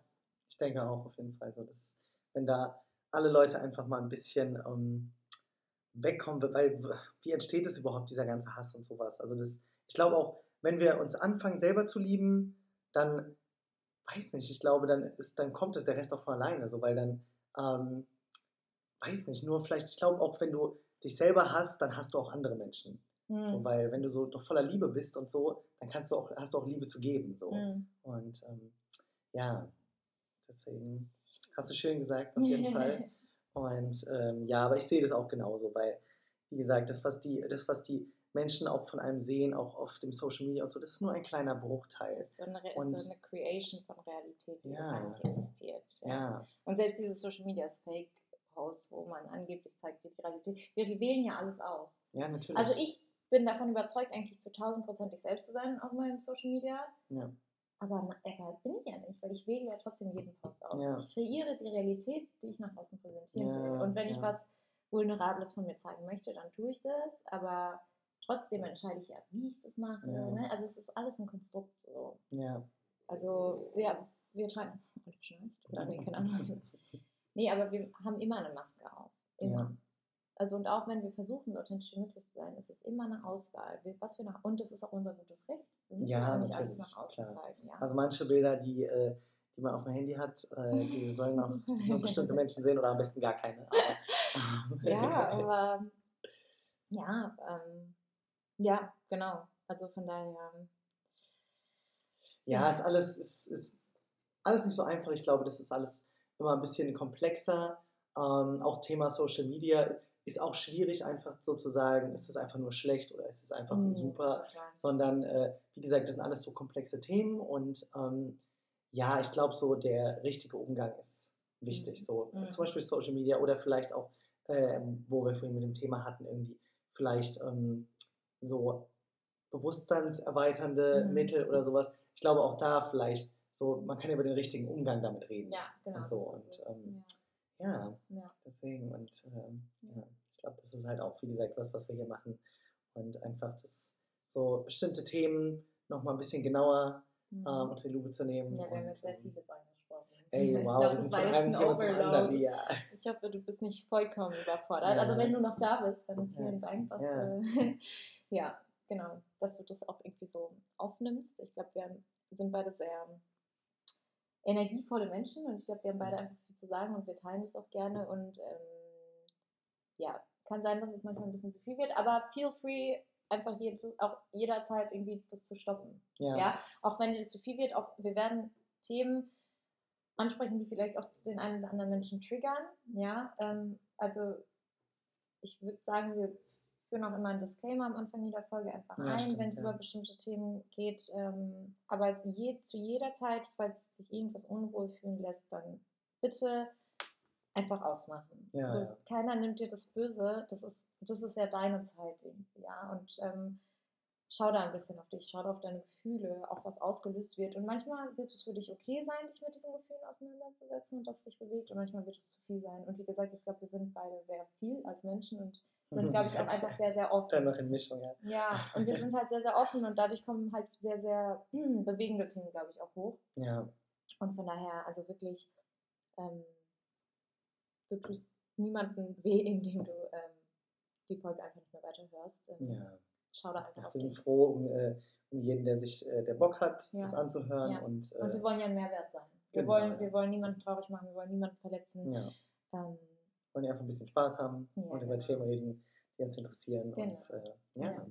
ich denke auch auf jeden Fall so, dass wenn da alle Leute einfach mal ein bisschen ähm, wegkommen, weil wie entsteht es überhaupt, dieser ganze Hass und sowas? Also das, ich glaube auch, wenn wir uns anfangen selber zu lieben, dann, weiß nicht, ich glaube, dann ist, dann kommt der Rest auch von alleine, so, weil dann, ähm, weiß nicht, nur vielleicht, ich glaube auch, wenn du dich selber hast, dann hast du auch andere Menschen. Hm. So, weil wenn du so doch voller Liebe bist und so, dann kannst du auch, hast du auch Liebe zu geben. So. Hm. Und ähm, ja, deswegen hast du schön gesagt, auf jeden Fall. Und ähm, ja, aber ich sehe das auch genauso, weil, wie gesagt, das, was die, das, was die Menschen auch von einem sehen, auch auf dem Social Media und so, das ist nur ein kleiner Das Bruchteil. ist so eine, Re Und- so eine Creation von Realität, die Ja. gar nicht existiert. Ja. Ja, Und selbst diese Social Media Fake Posts, wo man angeblich zeigt, wie die Realität. Wir wählen ja alles aus. ja, natürlich. Also ich bin davon überzeugt, eigentlich zu 1000 Prozent ich selbst zu sein auf meinem Social Media. Ja. Aber, aber bin ich ja nicht, weil ich wähle ja trotzdem jeden Post aus. Ja. Ich kreiere die Realität, die ich nach außen präsentieren Ja, will. Und wenn ich ja. was Vulnerables von mir zeigen möchte, dann tue ich das. Aber trotzdem entscheide ich ja, wie ich das mache. Ja. Ne? Also es ist alles ein Konstrukt. So. ja. Also wir, wir tragen, schnarcht, oder nee, keine Ahnung was. Nee, aber wir haben immer eine Maske auf. Immer. Ja. Also und auch wenn wir versuchen, so authentisch wie möglich zu sein, ist es immer eine Auswahl. Was wir nach, und das ist auch unser gutes Recht. Wir müssen Ja, nicht alles nach außen klar. zeigen. Ja. Also manche Bilder, die, äh, die man auf dem Handy hat, äh, die sollen auch nur bestimmte Menschen sehen oder am besten gar keine. Aber, ja, aber ja, ähm, ja, genau. Also von daher. Ja, ist alles, ist, ist alles nicht so einfach. Ich glaube, das ist alles immer ein bisschen komplexer. Ähm, auch Thema Social Media ist auch schwierig, einfach sozusagen, ist es einfach nur schlecht oder ist es einfach Mhm, super, total. sondern äh, wie gesagt, das sind alles so komplexe Themen und ähm, ja, ich glaube, so der richtige Umgang ist wichtig. Mhm. So Mhm. zum Beispiel Social Media oder vielleicht auch, ähm, wo wir vorhin mit dem Thema hatten, irgendwie vielleicht ähm, so bewusstseinserweiternde Mhm. Mittel oder sowas. Ich glaube auch da vielleicht so, man kann über den richtigen Umgang damit reden. Ja, genau. Und so, und, ähm, Ja, ja. Ja. deswegen und ähm, Ja. Ich glaube, das ist halt auch, wie gesagt, was, was wir hier machen und einfach das so bestimmte Themen nochmal ein bisschen genauer Mhm. ähm, unter die Lupe zu nehmen. ja, wir haben jetzt sehr ähm, vieles angesprochen. Ey, wow, glaub, wir sind von einem ein Thema zum anderen. Ja. Ich hoffe, du bist nicht vollkommen überfordert. Ja. Also wenn du noch da bist, dann vielen Ja. Dank. Dass, Ja. äh, ja, genau, dass du das auch irgendwie so aufnimmst. Ich glaube, wir sind beide sehr energievolle Menschen und ich glaube, wir haben beide einfach viel zu sagen und wir teilen das auch gerne und ähm, ja, kann sein, dass es manchmal ein bisschen zu viel wird, aber feel free, einfach jed auch jederzeit irgendwie das zu stoppen. Ja. Ja, auch wenn dir das zu viel wird, auch wir werden Themen ansprechen, die vielleicht auch den einen oder anderen Menschen triggern. Ja, ähm, also ich würde sagen, wir führen auch immer einen Disclaimer am Anfang jeder Folge einfach Ja, ein, wenn es ja. über bestimmte Themen geht. Ähm, aber je, zu jeder Zeit, falls sich irgendwas unwohl fühlen lässt, dann bitte einfach ausmachen. Ja, also ja. keiner nimmt dir das Böse, das ist, das ist ja deine Zeit irgendwie, ja. Und ähm, schau da ein bisschen auf dich, schau da auf deine Gefühle, auch was ausgelöst wird. Und manchmal wird es für dich okay sein, dich mit diesen Gefühlen auseinanderzusetzen und das dich bewegt. Und manchmal wird es zu viel sein. Und wie gesagt, ich glaube, wir sind beide sehr viel als Menschen und sind, glaube ich, auch einfach sehr, sehr offen. Dann noch in Mischung, ja. Ja, und wir sind halt sehr, sehr offen und dadurch kommen halt sehr, sehr hm, bewegende Themen, glaube ich, auch hoch. Ja, Und von daher, also wirklich, ähm, du tust niemandem weh, indem du ähm, die Folge einfach nicht mehr weiterhörst. Ähm, ja. Schau da einfach ja auf wir sind dich. froh um, äh, um jeden, der sich, äh, der Bock hat, Ja. das anzuhören. Ja. Und, äh, Und wir wollen ja ein Mehrwert sein. Wir, Genau, wollen, wir wollen niemanden traurig machen, wir wollen niemanden verletzen. ja, Ähm, wollen ja einfach ein bisschen Spaß haben und über genau. Themen reden, die uns interessieren. Genau. Und, äh, ja.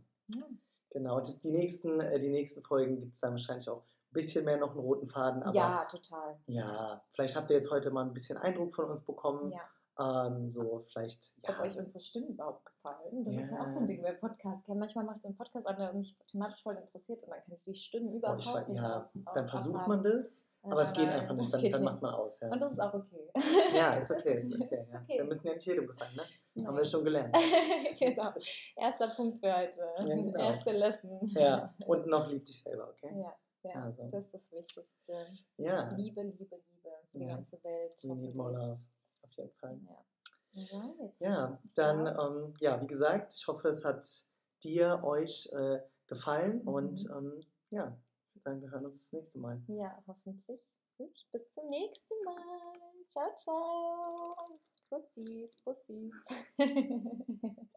Genau, das, die, nächsten, äh, die nächsten Folgen gibt es dann wahrscheinlich auch bisschen mehr noch einen roten Faden. Aber ja, total. ja, vielleicht habt ihr jetzt heute mal ein bisschen Eindruck von uns bekommen. Ja. Ähm, so vielleicht, ja. Ob euch unsere Stimmen überhaupt gefallen. Das ist ja auch so Ja. ein Ding bei Podcasts. Manchmal machst du einen Podcast an, der mich thematisch voll interessiert und dann kann ich die Stimmen Oh, überhaupt weiß, nicht ja, aus, dann versucht abhaben. man das, Ja, aber es geht einfach nicht, dann, dann nicht. macht man aus. Ja, Und das ist auch okay. ja ist okay, ist okay. ist Ja. okay. Wir müssen ja nicht jedem gefallen, ne? Nein. Haben wir schon gelernt. genau. Erster Punkt für heute. genau. Erste Lesson. Ja, und noch lieb dich selber, okay? Ja, ja Also. das ist das Wichtigste. Ja, Liebe, Liebe, Liebe die Ja. ganze Welt. we need more love, auf jeden Fall. Ja. Ja, dann, Ja. Ähm, ja, wie gesagt, ich hoffe, es hat dir, euch äh, gefallen Mhm. und ähm, ja, sagen, wir hören uns das nächste Mal. Ja, hoffentlich. Gut, bis zum nächsten Mal. Ciao, ciao. Bussis, Bussis.